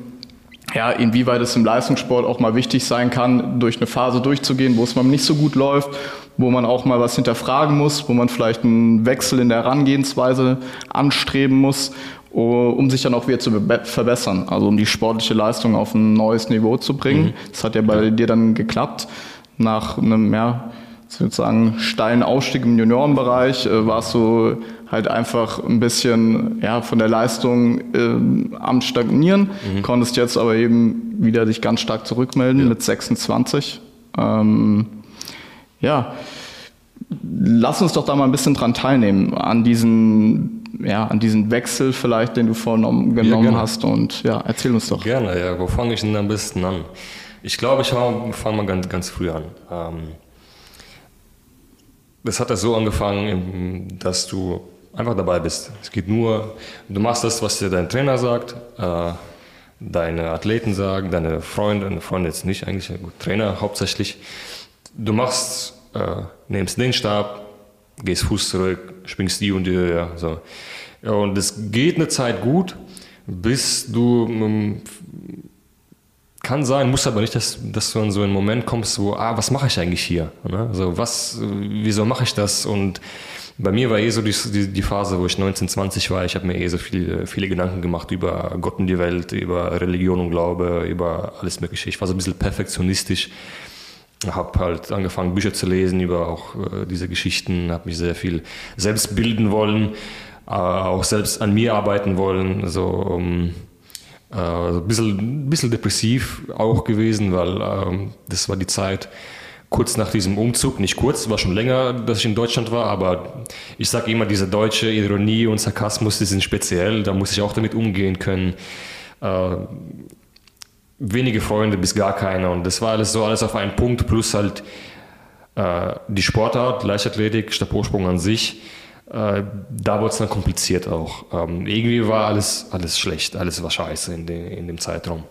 S2: ja, inwieweit es im Leistungssport auch mal wichtig sein kann, durch eine Phase durchzugehen, wo es mal nicht so gut läuft wo man auch mal was hinterfragen muss, wo man vielleicht einen Wechsel in der Herangehensweise anstreben muss, um sich dann auch wieder zu verbessern, also um die sportliche Leistung auf ein neues Niveau zu bringen. Mhm. Das hat ja bei dir dann geklappt. Nach einem, ja, sozusagen steilen Ausstieg im Juniorenbereich äh, warst du halt einfach ein bisschen ja, von der Leistung äh, am Stagnieren, mhm. konntest jetzt aber eben wieder dich ganz stark zurückmelden ja. mit 26. Ähm, ja, lass uns doch da mal ein bisschen dran teilnehmen, an diesen, ja, an diesen Wechsel vielleicht, den du vorgenommen ja, hast. Und ja, erzähl uns doch.
S3: Gerne, ja. Wo fange ich denn am besten an? Ich glaube, ich fange mal ganz, ganz früh an. Ähm, das hat ja so angefangen, dass du einfach dabei bist. Es geht nur, du machst das, was dir dein Trainer sagt, äh, deine Athleten sagen, deine Freunde, Freunde jetzt nicht eigentlich, gut, Trainer hauptsächlich. Du machst äh, nimmst den Stab, gehst Fuß zurück, springst die und die Höhe. So. Und es geht eine Zeit gut, bis du ähm, kann sein, muss aber nicht, dass, dass du in so einen Moment kommst, wo, ah, was mache ich eigentlich hier? Ne? Also was, wieso mache ich das? Und bei mir war eh so die, die, die Phase, wo ich 19, 20 war, ich habe mir eh so viele, viele Gedanken gemacht über Gott und die Welt, über Religion und Glaube, über alles Mögliche. Ich war so ein bisschen perfektionistisch habe halt angefangen, Bücher zu lesen über auch äh, diese Geschichten, habe mich sehr viel selbst bilden wollen, äh, auch selbst an mir arbeiten wollen. So um, äh, ein, bisschen, bisschen depressiv auch gewesen, weil ähm, das war die Zeit kurz nach diesem Umzug, nicht kurz, war schon länger, dass ich in Deutschland war, aber ich sage immer, diese deutsche Ironie und Sarkasmus, die sind speziell, da muss ich auch damit umgehen können. Äh, wenige Freunde bis gar keiner. Und das war alles so alles auf einen Punkt, plus halt äh, die Sportart, Leichtathletik, Stabhochsprung an sich. Äh, da wurde es dann kompliziert auch. Ähm, irgendwie war alles, alles schlecht, alles war scheiße in, de, in dem Zeitraum.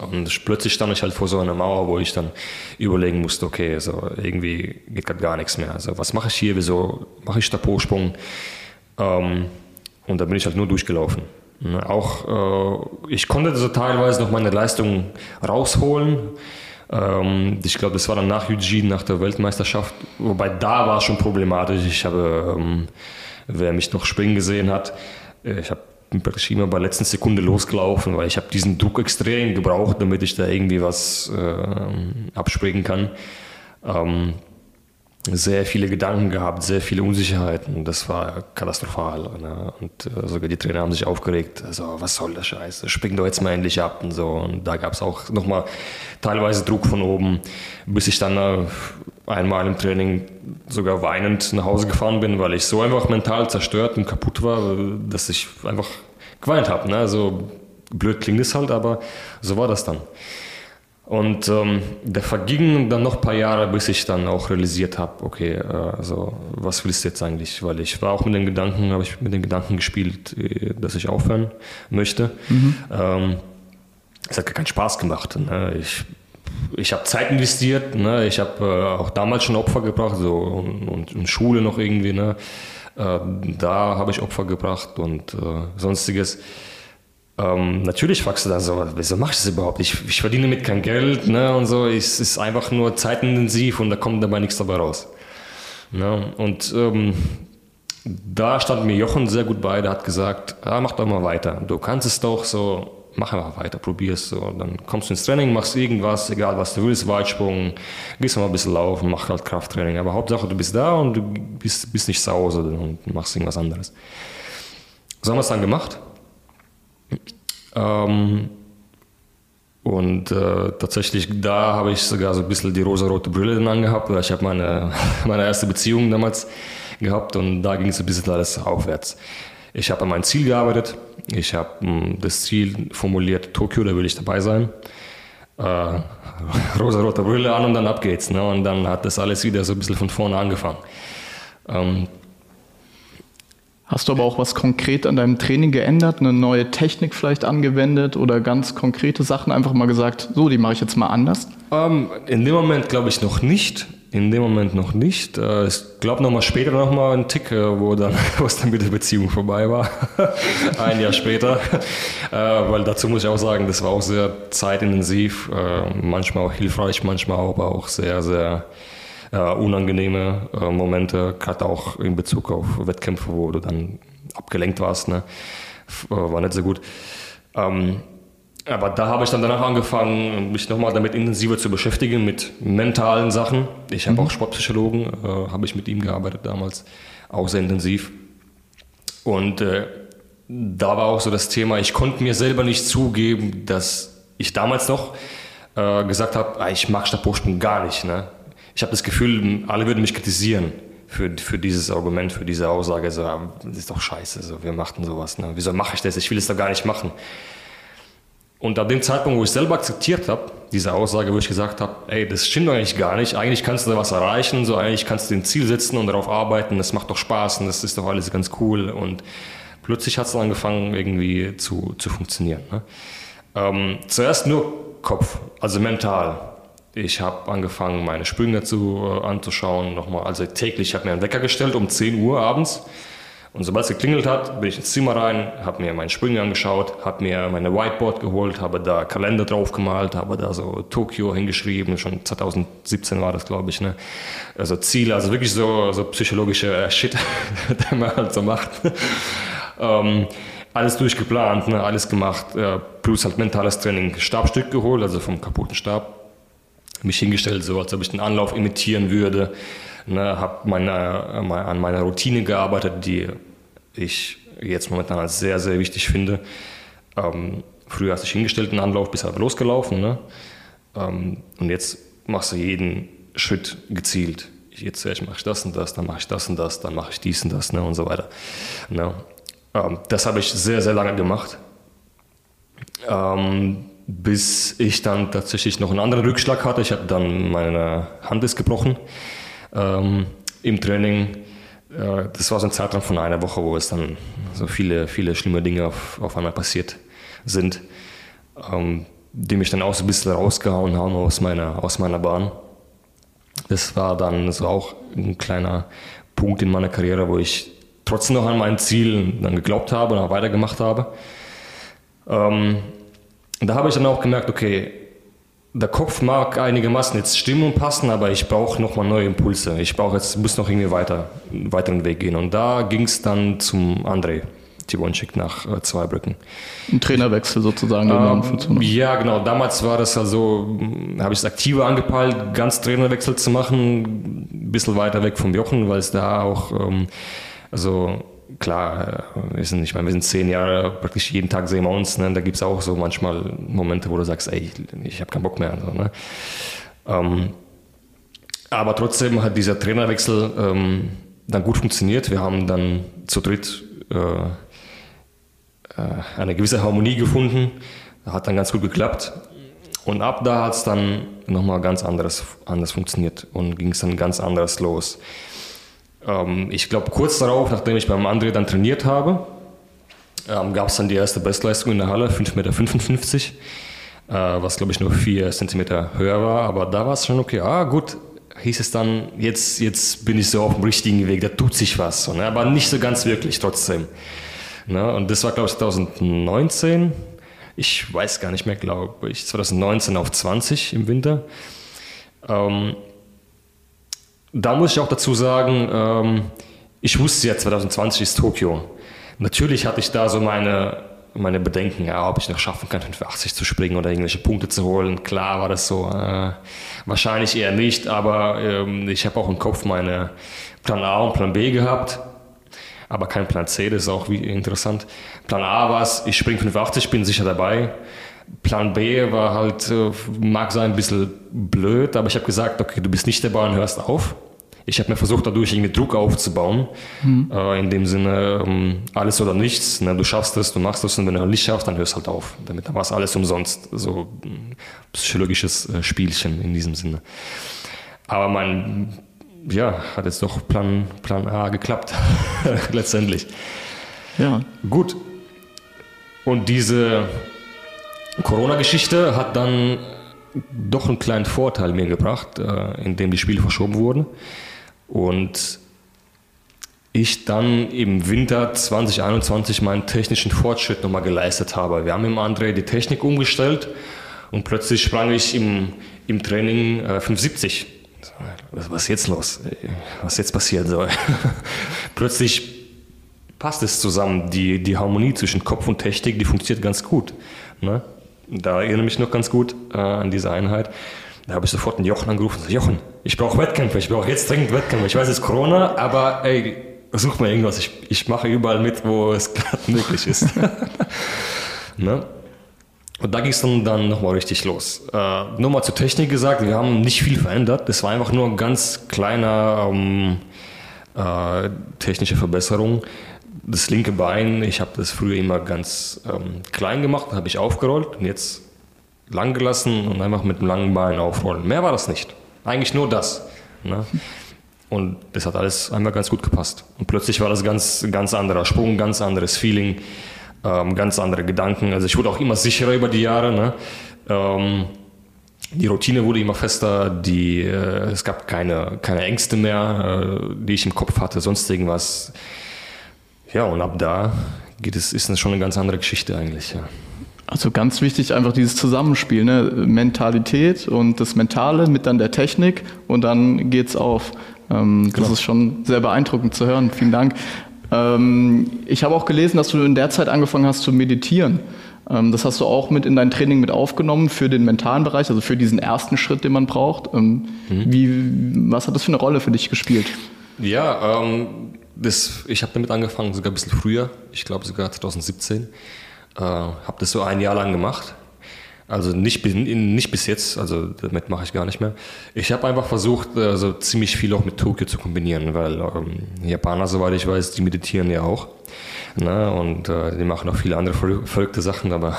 S3: Und plötzlich stand ich halt vor so einer Mauer, wo ich dann überlegen musste, okay, also irgendwie geht gerade gar nichts mehr. Also was mache ich hier, wieso mache ich Stabhochsprung? Ähm, und da bin ich halt nur durchgelaufen. Auch äh, ich konnte so teilweise noch meine Leistung rausholen. Ähm, ich glaube, das war dann nach Eugene, nach der Weltmeisterschaft, wobei da war es schon problematisch. Ich habe, ähm, wer mich noch springen gesehen hat, Äh, ich habe praktisch immer bei der letzten Sekunde losgelaufen, weil ich habe diesen Druck extrem gebraucht, damit ich da irgendwie was äh, abspringen kann. Ähm, sehr viele Gedanken gehabt, sehr viele Unsicherheiten. Das war katastrophal. Ne? Und äh, sogar die Trainer haben sich aufgeregt. Also, was soll der Scheiß? Spring doch jetzt mal endlich ab und so. Und da gab es auch nochmal teilweise Druck von oben, bis ich dann äh, einmal im Training sogar weinend nach Hause gefahren bin, weil ich so einfach mental zerstört und kaputt war, dass ich einfach geweint habe. Ne? Also blöd klingt es halt, aber so war das dann. Und ähm, da vergingen dann noch ein paar Jahre, bis ich dann auch realisiert habe, okay, äh, also was willst du jetzt eigentlich? Weil ich war auch mit den Gedanken, habe ich mit den Gedanken gespielt, äh, dass ich aufhören möchte. Mhm. Ähm, es hat gar keinen Spaß gemacht. Ne? Ich, ich habe Zeit investiert, ne? ich habe äh, auch damals schon Opfer gebracht, so und, und in Schule noch irgendwie. Ne? Äh, da habe ich Opfer gebracht und äh, sonstiges. Ähm, natürlich fragst du dann so, wieso machst du das überhaupt? Ich, ich verdiene mit kein Geld ne, und so. Es ist einfach nur zeitintensiv und da kommt dabei nichts dabei raus. Ne? Und ähm, da stand mir Jochen sehr gut bei, der hat gesagt, ah, mach doch mal weiter. Du kannst es doch so, mach einfach weiter, probier es so. Dann kommst du ins Training, machst irgendwas, egal was du willst, Weitsprung, gehst mal ein bisschen laufen, mach halt Krafttraining. Aber Hauptsache, du bist da und du bist, bist nicht zu Hause und machst irgendwas anderes. So haben wir es dann gemacht. Ähm, und äh, tatsächlich, da habe ich sogar so ein bisschen die rosa-rote Brille dann angehabt, weil ich habe meine, meine erste Beziehung damals gehabt und da ging es ein bisschen alles aufwärts. Ich habe an mein Ziel gearbeitet, ich habe hm, das Ziel formuliert, Tokio, da will ich dabei sein. Äh, rosa-rote Brille an und dann ab geht's. Ne? Und dann hat das alles wieder so ein bisschen von vorne angefangen. Ähm,
S2: Hast du aber auch was konkret an deinem Training geändert, eine neue Technik vielleicht angewendet oder ganz konkrete Sachen einfach mal gesagt, so, die mache ich jetzt mal anders?
S3: Ähm, in dem Moment glaube ich noch nicht. In dem Moment noch nicht. Äh, ich glaube noch mal später noch mal ein Tick, äh, wo dann was dann mit der Beziehung vorbei war. ein Jahr später, äh, weil dazu muss ich auch sagen, das war auch sehr zeitintensiv, manchmal auch hilfreich, manchmal aber auch sehr sehr äh, unangenehme äh, Momente, gerade auch in Bezug auf Wettkämpfe, wo du dann abgelenkt warst. Ne? Äh, war nicht so gut. Ähm, aber da habe ich dann danach angefangen, mich nochmal damit intensiver zu beschäftigen, mit mentalen Sachen. Ich habe mhm. auch Sportpsychologen, äh, habe ich mit ihm gearbeitet damals, auch sehr intensiv. Und äh, da war auch so das Thema, ich konnte mir selber nicht zugeben, dass ich damals noch äh, gesagt habe, ah, ich mag Stabhochsprung gar nicht. Ne? Ich habe das Gefühl, alle würden mich kritisieren für, für dieses Argument, für diese Aussage. So, das ist doch scheiße, so, wir machten sowas. Ne? Wieso mache ich das? Ich will es doch gar nicht machen. Und ab dem Zeitpunkt, wo ich selber akzeptiert habe, diese Aussage, wo ich gesagt habe, ey, das stimmt eigentlich gar nicht, eigentlich kannst du da was erreichen, so eigentlich kannst du ein Ziel setzen und darauf arbeiten, das macht doch Spaß und das ist doch alles ganz cool. Und plötzlich hat es dann angefangen, irgendwie zu, zu funktionieren. Ne? Ähm, zuerst nur Kopf, also mental. Ich habe angefangen, meine Sprünge zu, äh, anzuschauen, nochmal, also täglich, ich habe mir einen Wecker gestellt um 10 Uhr abends. Und sobald es geklingelt hat, bin ich ins Zimmer rein, habe mir meine Sprünge angeschaut, habe mir meine Whiteboard geholt, habe da Kalender drauf gemalt, habe da so Tokio hingeschrieben, schon 2017 war das, glaube ich. Ne? Also Ziele, also wirklich so, so psychologische äh, Shit, den man halt so macht. ähm, alles durchgeplant, ne? alles gemacht, äh, plus halt mentales Training, Stabstück geholt, also vom kaputten Stab mich hingestellt, so als ob ich den Anlauf imitieren würde. Ne, habe meine, an meiner Routine gearbeitet, die ich jetzt momentan als sehr, sehr wichtig finde. Ähm, früher hast du dich hingestellt, einen Anlauf, bist halt losgelaufen. Ne? Ähm, und jetzt machst du jeden Schritt gezielt. Jetzt mache ich das und das, dann mache ich das und das, dann mache ich dies und das ne? und so weiter. Ne? Ähm, das habe ich sehr, sehr lange gemacht. Ähm, bis ich dann tatsächlich noch einen anderen Rückschlag hatte. Ich habe dann meine Hand ist gebrochen ähm, im Training. Äh, das war so ein Zeitraum von einer Woche, wo es dann so viele, viele schlimme Dinge auf, auf einmal passiert sind, ähm, die mich dann auch so ein bisschen rausgehauen haben aus meiner, aus meiner Bahn. Das war dann so auch ein kleiner Punkt in meiner Karriere, wo ich trotzdem noch an mein Ziel dann geglaubt habe und auch weitergemacht habe. Ähm, und da habe ich dann auch gemerkt, okay, der Kopf mag einigermaßen jetzt stimmen und passen, aber ich brauche nochmal neue Impulse. Ich brauche jetzt, muss noch irgendwie weiter, weiteren Weg gehen. Und da ging es dann zum André. Tivonschik nach äh, Zweibrücken.
S2: Ein Trainerwechsel sozusagen.
S3: Ähm, ja, genau. Damals war das also, habe ich es aktiver angepeilt, ganz Trainerwechsel zu machen, ein bisschen weiter weg vom Jochen, weil es da auch, ähm, also klar, äh, wir sind, ich meine, wir sind zehn Jahre, praktisch jeden Tag sehen wir uns, ne? da gibt es auch so manchmal Momente, wo du sagst, ey, ich habe keinen Bock mehr. So, ne? ähm, aber trotzdem hat dieser Trainerwechsel ähm, dann gut funktioniert. Wir haben dann zu dritt äh, äh, eine gewisse Harmonie gefunden. Hat dann ganz gut geklappt. Und ab da hat es dann nochmal ganz anderes, anders funktioniert und ging es dann ganz anders los. Ähm, ich glaube, kurz darauf, nachdem ich beim André dann trainiert habe, ähm, gab es dann die erste Bestleistung in der Halle, 5,55 Meter, äh, was glaube ich nur 4 Zentimeter höher war. Aber da war es schon okay. Ah, gut, hieß es dann, jetzt, jetzt bin ich so auf dem richtigen Weg, da tut sich was. So, ne? Aber nicht so ganz wirklich trotzdem. Ne? Und das war, glaube ich, 2019. Ich weiß gar nicht mehr, glaube ich, 2019 auf 20 im Winter. Ähm, da muss ich auch dazu sagen, ähm, ich wusste ja, 2020 ist Tokio. Natürlich hatte ich da so meine, meine Bedenken, ja, ob ich noch schaffen kann, 580 zu springen oder irgendwelche Punkte zu holen. Klar war das so. Äh, wahrscheinlich eher nicht, aber ähm, ich habe auch im Kopf meine Plan A und Plan B gehabt aber kein Plan C, das ist auch wie interessant. Plan A war es, ich springe 85, bin sicher dabei. Plan B war halt, äh, mag sein, ein bisschen blöd, aber ich habe gesagt, okay, du bist nicht dabei und hörst auf. Ich habe mir versucht, dadurch irgendwie Druck aufzubauen. Mhm. Äh, in dem Sinne, ähm, alles oder nichts. Ne? Du schaffst es, du machst es und wenn du nicht schaffst, dann hörst halt auf. Damit war es alles umsonst. So ein psychologisches äh, Spielchen in diesem Sinne. Aber mein ja, hat jetzt doch Plan, Plan A geklappt, letztendlich. Ja. Gut. Und diese Corona-Geschichte hat dann doch einen kleinen Vorteil mir gebracht, äh, indem die Spiele verschoben wurden. Und ich dann im Winter 2021 meinen technischen Fortschritt nochmal geleistet habe. Wir haben im André die Technik umgestellt und plötzlich sprang ich im, im Training äh, 570 was ist jetzt los? Was jetzt passiert? So. Plötzlich passt es zusammen. Die, die Harmonie zwischen Kopf und Technik, die funktioniert ganz gut. Ne? Da erinnere ich mich noch ganz gut äh, an diese Einheit. Da habe ich sofort einen Jochen angerufen und gesagt, Jochen, ich brauche Wettkämpfe, ich brauche jetzt dringend Wettkämpfe. Ich weiß, es ist Corona, aber ey, such mal irgendwas. Ich, ich mache überall mit, wo es gerade möglich ist. ne? Und da ging es dann, dann nochmal richtig los. Äh, nur mal zur Technik gesagt, wir haben nicht viel verändert. Das war einfach nur ein ganz kleiner ähm, äh, technische Verbesserung. Das linke Bein, ich habe das früher immer ganz ähm, klein gemacht, habe ich aufgerollt und jetzt lang gelassen und einfach mit dem langen Bein aufrollen. Mehr war das nicht. Eigentlich nur das. Ne? Und das hat alles einmal ganz gut gepasst. Und plötzlich war das ganz, ganz anderer Sprung, ganz anderes Feeling ähm, ganz andere Gedanken. Also ich wurde auch immer sicherer über die Jahre. Ne? Ähm, die Routine wurde immer fester, die, äh, es gab keine, keine Ängste mehr, äh, die ich im Kopf hatte, sonst irgendwas. Ja, und ab da geht es, ist es schon eine ganz andere Geschichte eigentlich. Ja.
S2: Also ganz wichtig einfach dieses Zusammenspiel, ne? Mentalität und das Mentale mit dann der Technik und dann geht's auf. Ähm, genau. Das ist schon sehr beeindruckend zu hören. Vielen Dank. Ähm, ich habe auch gelesen, dass du in der Zeit angefangen hast zu meditieren. Ähm, das hast du auch mit in dein Training mit aufgenommen für den mentalen Bereich, also für diesen ersten Schritt, den man braucht. Ähm, mhm. Wie, was hat das für eine Rolle für dich gespielt?
S3: Ja, ähm, das, ich habe damit angefangen, sogar ein bisschen früher, ich glaube sogar 2017. Äh, habe das so ein Jahr lang gemacht also nicht, nicht bis jetzt, also damit mache ich gar nicht mehr. Ich habe einfach versucht, also ziemlich viel auch mit Tokio zu kombinieren, weil ähm, Japaner, soweit ich weiß, die meditieren ja auch. Ne? Und äh, die machen auch viele andere verrückte Sachen, aber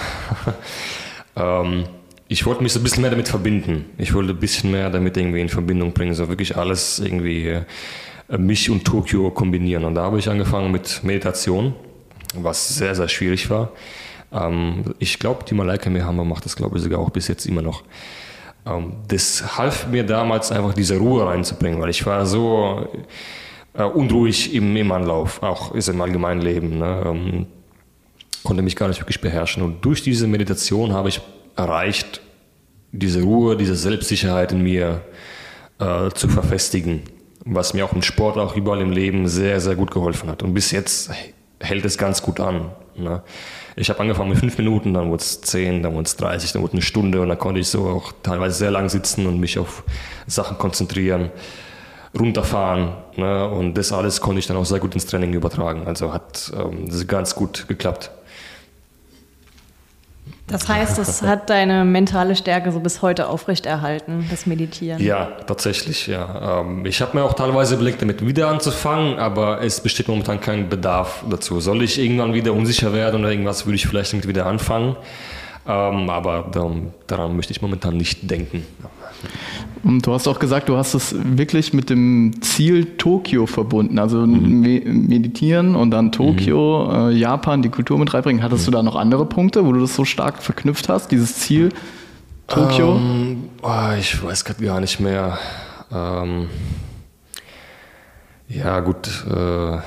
S3: ähm, ich wollte mich so ein bisschen mehr damit verbinden. Ich wollte ein bisschen mehr damit irgendwie in Verbindung bringen, so wirklich alles irgendwie äh, mich und Tokio kombinieren. Und da habe ich angefangen mit Meditation, was sehr, sehr schwierig war. Ähm, ich glaube, die Malaika Mehammer macht das, glaube ich, sogar auch bis jetzt immer noch. Ähm, das half mir damals einfach diese Ruhe reinzubringen, weil ich war so äh, unruhig im, im Anlauf, auch ist im allgemeinen Leben. Ne? Ähm, konnte mich gar nicht wirklich beherrschen. Und durch diese Meditation habe ich erreicht, diese Ruhe, diese Selbstsicherheit in mir äh, zu verfestigen, was mir auch im Sport, auch überall im Leben sehr, sehr gut geholfen hat. Und bis jetzt hält es ganz gut an. Ne? Ich habe angefangen mit fünf Minuten, dann wurde es zehn, dann wurde es 30, dann wurde eine Stunde und dann konnte ich so auch teilweise sehr lang sitzen und mich auf Sachen konzentrieren, runterfahren. Ne? Und das alles konnte ich dann auch sehr gut ins Training übertragen. Also hat ähm, ganz gut geklappt.
S1: Das heißt, es hat deine mentale Stärke so bis heute aufrechterhalten, das Meditieren.
S3: Ja, tatsächlich, ja. Ähm, ich habe mir auch teilweise überlegt, damit wieder anzufangen, aber es besteht momentan kein Bedarf dazu. Soll ich irgendwann wieder unsicher werden oder irgendwas, würde ich vielleicht damit wieder anfangen. Ähm, aber daran möchte ich momentan nicht denken.
S2: Und du hast auch gesagt, du hast es wirklich mit dem Ziel Tokio verbunden, also mhm. meditieren und dann Tokio, mhm. äh, Japan, die Kultur mit reinbringen. Hattest mhm. du da noch andere Punkte, wo du das so stark verknüpft hast, dieses Ziel Tokio? Ähm,
S3: oh, ich weiß gerade gar nicht mehr. Ähm, ja, gut. Äh,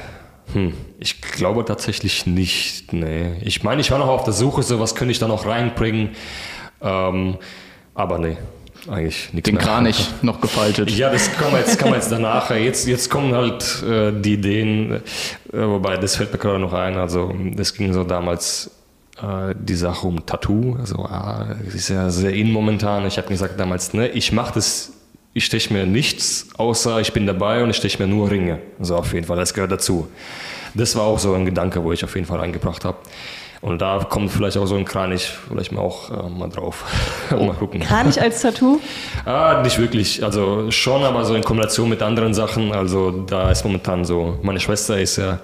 S3: hm, ich glaube tatsächlich nicht. Nee. Ich meine, ich war noch auf der Suche, so was könnte ich da noch reinbringen. Ähm, aber nee, eigentlich nichts
S2: Den Kranich noch gefaltet.
S3: Ja, das kann man jetzt, kann man jetzt danach. Jetzt, jetzt kommen halt äh, die Ideen, äh, wobei das fällt mir gerade noch ein. Also, das ging so damals äh, die Sache um Tattoo. Also, ah, ist ja sehr in momentan. Ich habe gesagt damals, ne, ich mache das, ich steche mir nichts, außer ich bin dabei und ich steche mir nur Ringe. Also, auf jeden Fall, das gehört dazu. Das war auch so ein Gedanke, wo ich auf jeden Fall eingebracht habe. Und da kommt vielleicht auch so ein Kranich vielleicht mal auch äh, mal drauf.
S1: mal gucken. Kranich als Tattoo?
S3: ah, nicht wirklich. Also schon, aber so in Kombination mit anderen Sachen. Also da ist momentan so, meine Schwester ist ja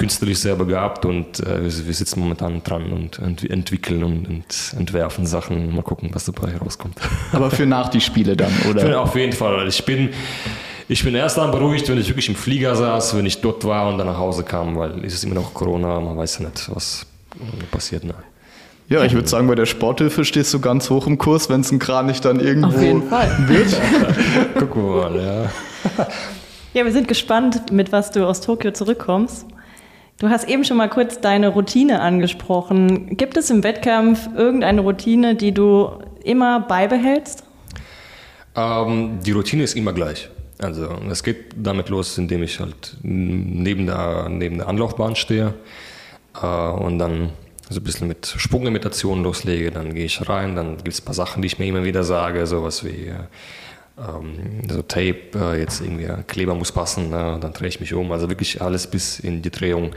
S3: künstlerisch sehr begabt und äh, wir sitzen momentan dran und ent entwickeln und, und, entwerfen Sachen. Mal gucken, was dabei rauskommt.
S2: Aber für nach die Spiele dann, oder?
S3: Für, auf jeden Fall. Ich bin, ich bin erst dann beruhigt, wenn ich wirklich im Flieger saß, wenn ich dort war und dann nach Hause kam, weil es ist immer noch Corona, man weiß ja nicht, was passiert. Ne?
S2: Ja, ich würde sagen, bei der Sporthilfe stehst du ganz hoch im Kurs, wenn es ein Kranich dann irgendwo
S1: Auf jeden Fall.
S2: wird.
S3: Gucken wir mal, ja.
S1: Ja, wir sind gespannt, mit was du aus Tokio zurückkommst. Du hast eben schon mal kurz deine Routine angesprochen. Gibt es im Wettkampf irgendeine Routine, die du immer beibehältst?
S3: Ähm, die Routine ist immer gleich. Also es geht damit los, indem ich halt neben der, neben der Anlaufbahn stehe äh, und dann so ein bisschen mit Sprungimitationen loslege, dann gehe ich rein, dann gibt es ein paar Sachen, die ich mir immer wieder sage, sowas wie äh, ähm, so Tape, äh, jetzt irgendwie Kleber muss passen, ne? dann drehe ich mich um. Also wirklich alles bis in die Drehung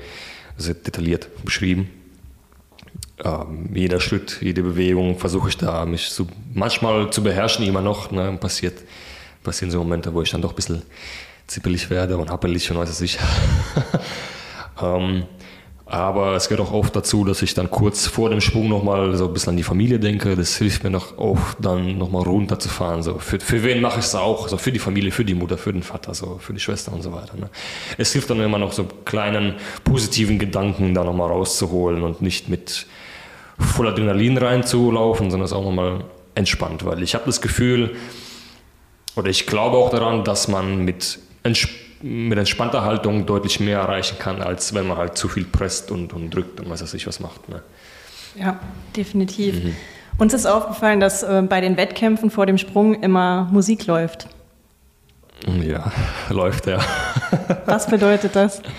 S3: sehr detailliert beschrieben. Ähm, jeder Schritt, jede Bewegung versuche ich da mich so manchmal zu beherrschen, immer noch. Ne? Passiert, passieren so Momente, wo ich dann doch ein bisschen zippelig werde und happelig und weiß ich. ähm, aber es gehört auch oft dazu, dass ich dann kurz vor dem Sprung nochmal so ein bisschen an die Familie denke. Das hilft mir noch oft, dann nochmal runterzufahren. So für, für wen mache ich es auch? So für die Familie, für die Mutter, für den Vater, so für die Schwester und so weiter. Ne? Es hilft dann immer noch so kleinen positiven Gedanken da nochmal rauszuholen und nicht mit voll Adrenalin reinzulaufen, sondern es auch nochmal entspannt. Weil ich habe das Gefühl, oder ich glaube auch daran, dass man mit Entspannung mit entspannter Haltung deutlich mehr erreichen kann, als wenn man halt zu viel presst und, und drückt und was weiß ich was macht. Ne?
S1: Ja, definitiv. Mhm. Uns ist aufgefallen, dass äh, bei den Wettkämpfen vor dem Sprung immer Musik läuft.
S3: Ja, läuft ja.
S1: Was bedeutet das?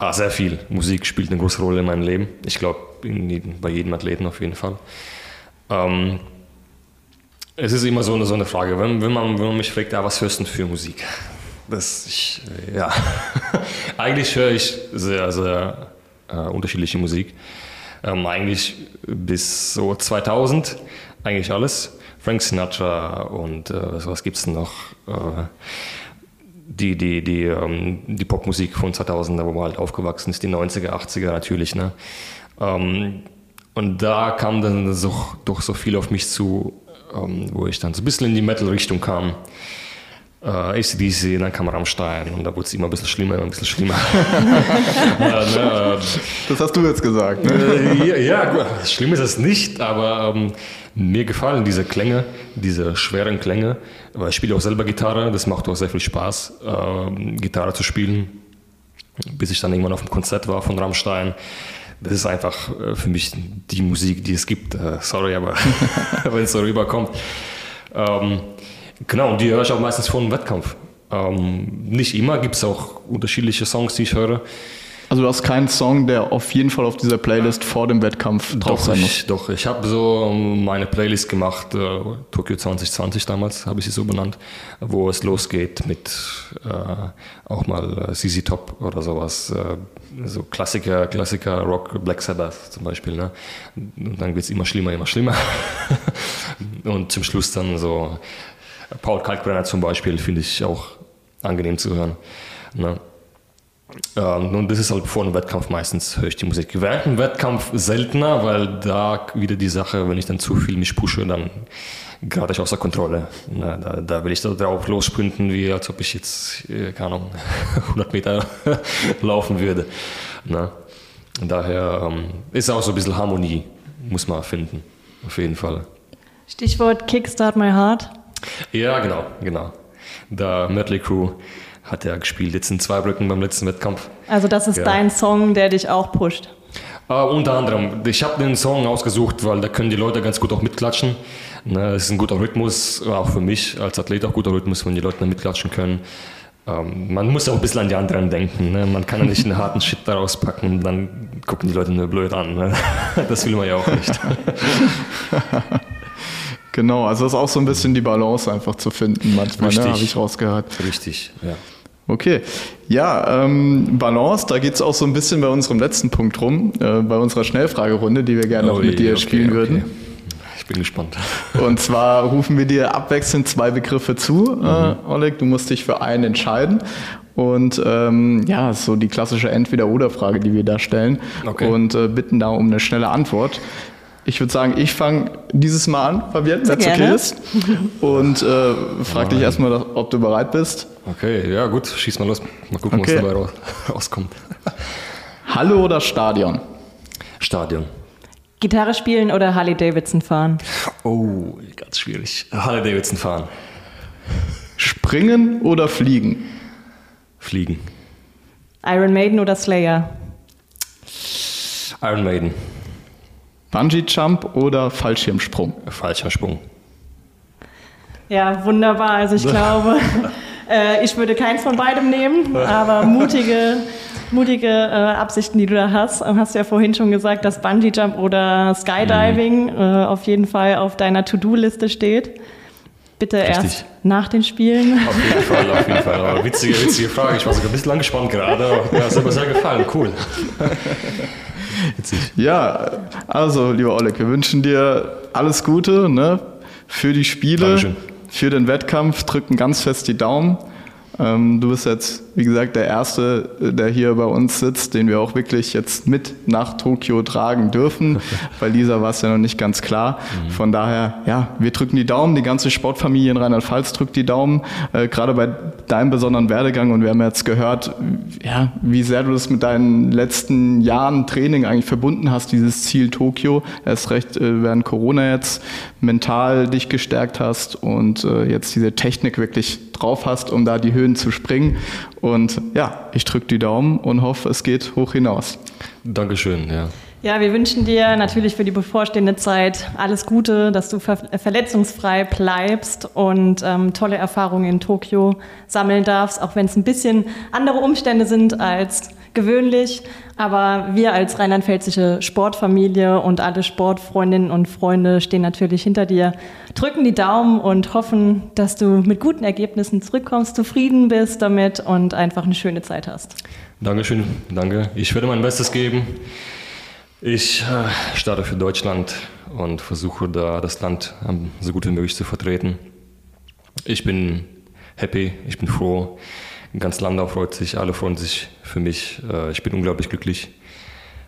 S3: Ah, sehr viel. Musik spielt eine große Rolle in meinem Leben. Ich glaube, bei jedem Athleten auf jeden Fall. Ähm, es ist immer so eine, so eine Frage, wenn, wenn, man, wenn man mich fragt, ja, was hörst du denn für Musik? Das, ich, ja, eigentlich höre ich sehr, sehr äh, unterschiedliche Musik. Ähm, eigentlich bis so 2000, eigentlich alles. Frank Sinatra und äh, was gibt es noch? Äh, die, die, die, ähm, die Popmusik von 2000, wo man halt aufgewachsen ist, die 90er, 80er natürlich. Ne? Ähm, und da kam dann so, doch so viel auf mich zu, ähm, wo ich dann so ein bisschen in die Metal-Richtung kam äh, ACDC, dann kam Rammstein und da wurde es immer ein bisschen schlimmer, immer ein bisschen schlimmer.
S2: äh, ne, äh, das hast du jetzt gesagt. Ne?
S3: Äh, ja, ja, schlimm ist es nicht, aber ähm, mir gefallen diese Klänge, diese schweren Klänge, weil ich spiele auch selber Gitarre, das macht auch sehr viel Spaß, ähm, Gitarre zu spielen, bis ich dann irgendwann auf dem Konzert war von Rammstein. Das ist einfach äh, für mich die Musik, die es gibt. Äh, sorry, aber wenn es so rüberkommt. Ähm, Genau, und die höre ich auch meistens vor einem Wettkampf. Ähm, nicht immer, gibt es auch unterschiedliche Songs, die ich höre.
S2: Also du hast keinen Song, der auf jeden Fall auf dieser Playlist vor dem Wettkampf drauf
S3: Doch,
S2: sein muss.
S3: ich, doch, ich habe so meine Playlist gemacht, äh, Tokio 2020 damals, habe ich sie so benannt, wo es losgeht mit äh, auch mal äh, CZ Top oder sowas, äh, so Klassiker, Klassiker Rock, Black Sabbath zum Beispiel. Ne? Und dann wird es immer schlimmer, immer schlimmer. Und zum Schluss dann so Paul Kalkbrenner zum Beispiel, finde ich auch angenehm zu hören. Ne? Ähm, und das ist halt vor dem Wettkampf meistens höre ich die Musik. Während dem Wettkampf seltener, weil da wieder die Sache, wenn ich dann zu viel mich pushe, dann gerate ich außer Kontrolle. Na, da, da will ich da drauf lossprinten, wie als ob ich jetzt, äh, keine Ahnung, 100 Meter laufen würde. Na? Daher ähm, ist auch so ein bisschen Harmonie, muss man finden, auf jeden Fall.
S1: Stichwort Kickstart My Heart.
S3: Ja, genau, genau. Da Mötley Crew hat er gespielt, jetzt in Zweibrücken beim letzten Wettkampf.
S1: Also das ist
S3: Ja.
S1: dein Song, der dich auch pusht.
S3: Äh, unter anderem, ich habe den Song ausgesucht, weil da können die Leute ganz gut auch mitklatschen. Ne, es ist ein guter Rhythmus, auch für mich als Athlet auch guter Rhythmus, wenn die Leute dann mitklatschen können. Ähm, man muss auch ein bisschen an die anderen denken. Ne? Man kann ja nicht einen harten Shit daraus packen und dann gucken die Leute nur blöd an. Ne? Das will man ja auch nicht.
S2: Genau, also das ist auch so ein bisschen die Balance einfach zu finden manchmal, ne, habe ich rausgehört.
S3: Richtig, ja.
S2: Okay, ja, ähm, Balance, da geht es auch so ein bisschen bei unserem letzten Punkt rum, äh, bei unserer Schnellfragerunde, die wir gerne noch
S3: Ui,
S2: mit dir
S3: okay,
S2: spielen
S3: okay.
S2: würden.
S3: Ich bin gespannt.
S2: Und zwar rufen wir dir abwechselnd zwei Begriffe zu, äh, Oleg. Du musst dich für einen entscheiden. Und ähm, ja, so die klassische Entweder-Oder-Frage, die wir da stellen.
S3: Okay.
S2: Und äh, bitten da um eine schnelle Antwort. Ich würde sagen, ich fange dieses Mal an,
S1: Sehr
S2: wenn es okay ist. Und äh, frag dich erstmal, ob du bereit bist.
S3: Okay, ja gut, schieß mal los. Mal gucken,
S2: Okay.
S3: was dabei raus- rauskommt.
S2: Halle oder Stadion?
S3: Stadion.
S1: Gitarre spielen oder Harley Davidson fahren?
S3: Oh, ganz schwierig. Harley Davidson fahren.
S2: Springen oder fliegen?
S3: Fliegen.
S1: Iron Maiden oder Slayer?
S3: Iron Maiden.
S2: Bungee Jump oder Fallschirmsprung?
S3: Falscher Sprung.
S1: Ja, wunderbar. Also ich glaube, äh, ich würde keins von beidem nehmen, aber mutige, mutige äh, Absichten, die du da hast. Ähm, Hast du ja vorhin schon gesagt, dass Bungee Jump oder Skydiving äh, auf jeden Fall auf deiner To-Do-Liste steht. Bitte
S3: Richtig.
S1: erst nach den Spielen.
S3: Auf jeden Fall, auf jeden Fall. Aber witzige, witzige Frage. Ich war sogar ein bisschen angespannt gerade. Mir hat es aber sehr gefallen. Cool. Witzig.
S2: Ja, also lieber Oleg, wir wünschen dir alles Gute ne, für die Spiele,
S3: Dankeschön.
S2: für den Wettkampf, drücken ganz fest die Daumen. Ähm, du bist jetzt, wie gesagt, der Erste, äh, der hier bei uns sitzt, den wir auch wirklich jetzt mit nach Tokio tragen dürfen. Bei Lisa war es ja noch nicht ganz klar. Von daher, ja, wir drücken die Daumen. Die ganze Sportfamilie in Rheinland-Pfalz drückt die Daumen. Äh, gerade bei deinem besonderen Werdegang. Und wir haben jetzt gehört, ja, wie sehr du das mit deinen letzten Jahren Training eigentlich verbunden hast, dieses Ziel Tokio. Erst recht äh, während Corona jetzt mental dich gestärkt hast und äh, jetzt diese Technik wirklich drauf hast, um da die Höhen zu springen. Und ja, ich drücke die Daumen und hoffe, es geht hoch hinaus.
S3: Dankeschön, ja.
S1: Ja, wir wünschen dir natürlich für die bevorstehende Zeit alles Gute, dass du ver verletzungsfrei bleibst und ähm, tolle Erfahrungen in Tokio sammeln darfst, auch wenn es ein bisschen andere Umstände sind als gewöhnlich. Aber wir als rheinland-pfälzische Sportfamilie und alle Sportfreundinnen und Freunde stehen natürlich hinter dir, drücken die Daumen und hoffen, dass du mit guten Ergebnissen zurückkommst, zufrieden bist damit und einfach eine schöne Zeit hast.
S3: Dankeschön, danke. Ich werde mein Bestes geben. Ich äh, starte für Deutschland und versuche da das Land ähm, so gut wie möglich zu vertreten. Ich bin happy, ich bin froh. Ganz Landau freut sich, alle freuen sich für mich. Äh, ich bin unglaublich glücklich.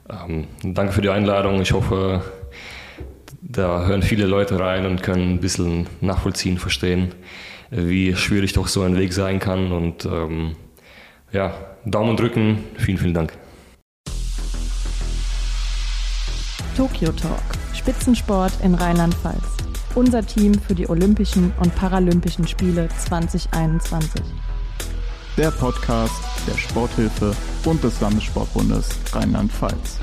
S3: Ähm, danke für die Einladung. Ich hoffe, da hören viele Leute rein und können ein bisschen nachvollziehen, verstehen, wie schwierig doch so ein Weg sein kann. Und ähm, ja, Daumen drücken. Vielen, vielen Dank.
S1: Tokyo Talk, Spitzensport in Rheinland-Pfalz. Unser Team für die Olympischen und Paralympischen Spiele 2021.
S2: Der Podcast der Sporthilfe und des Landessportbundes Rheinland-Pfalz.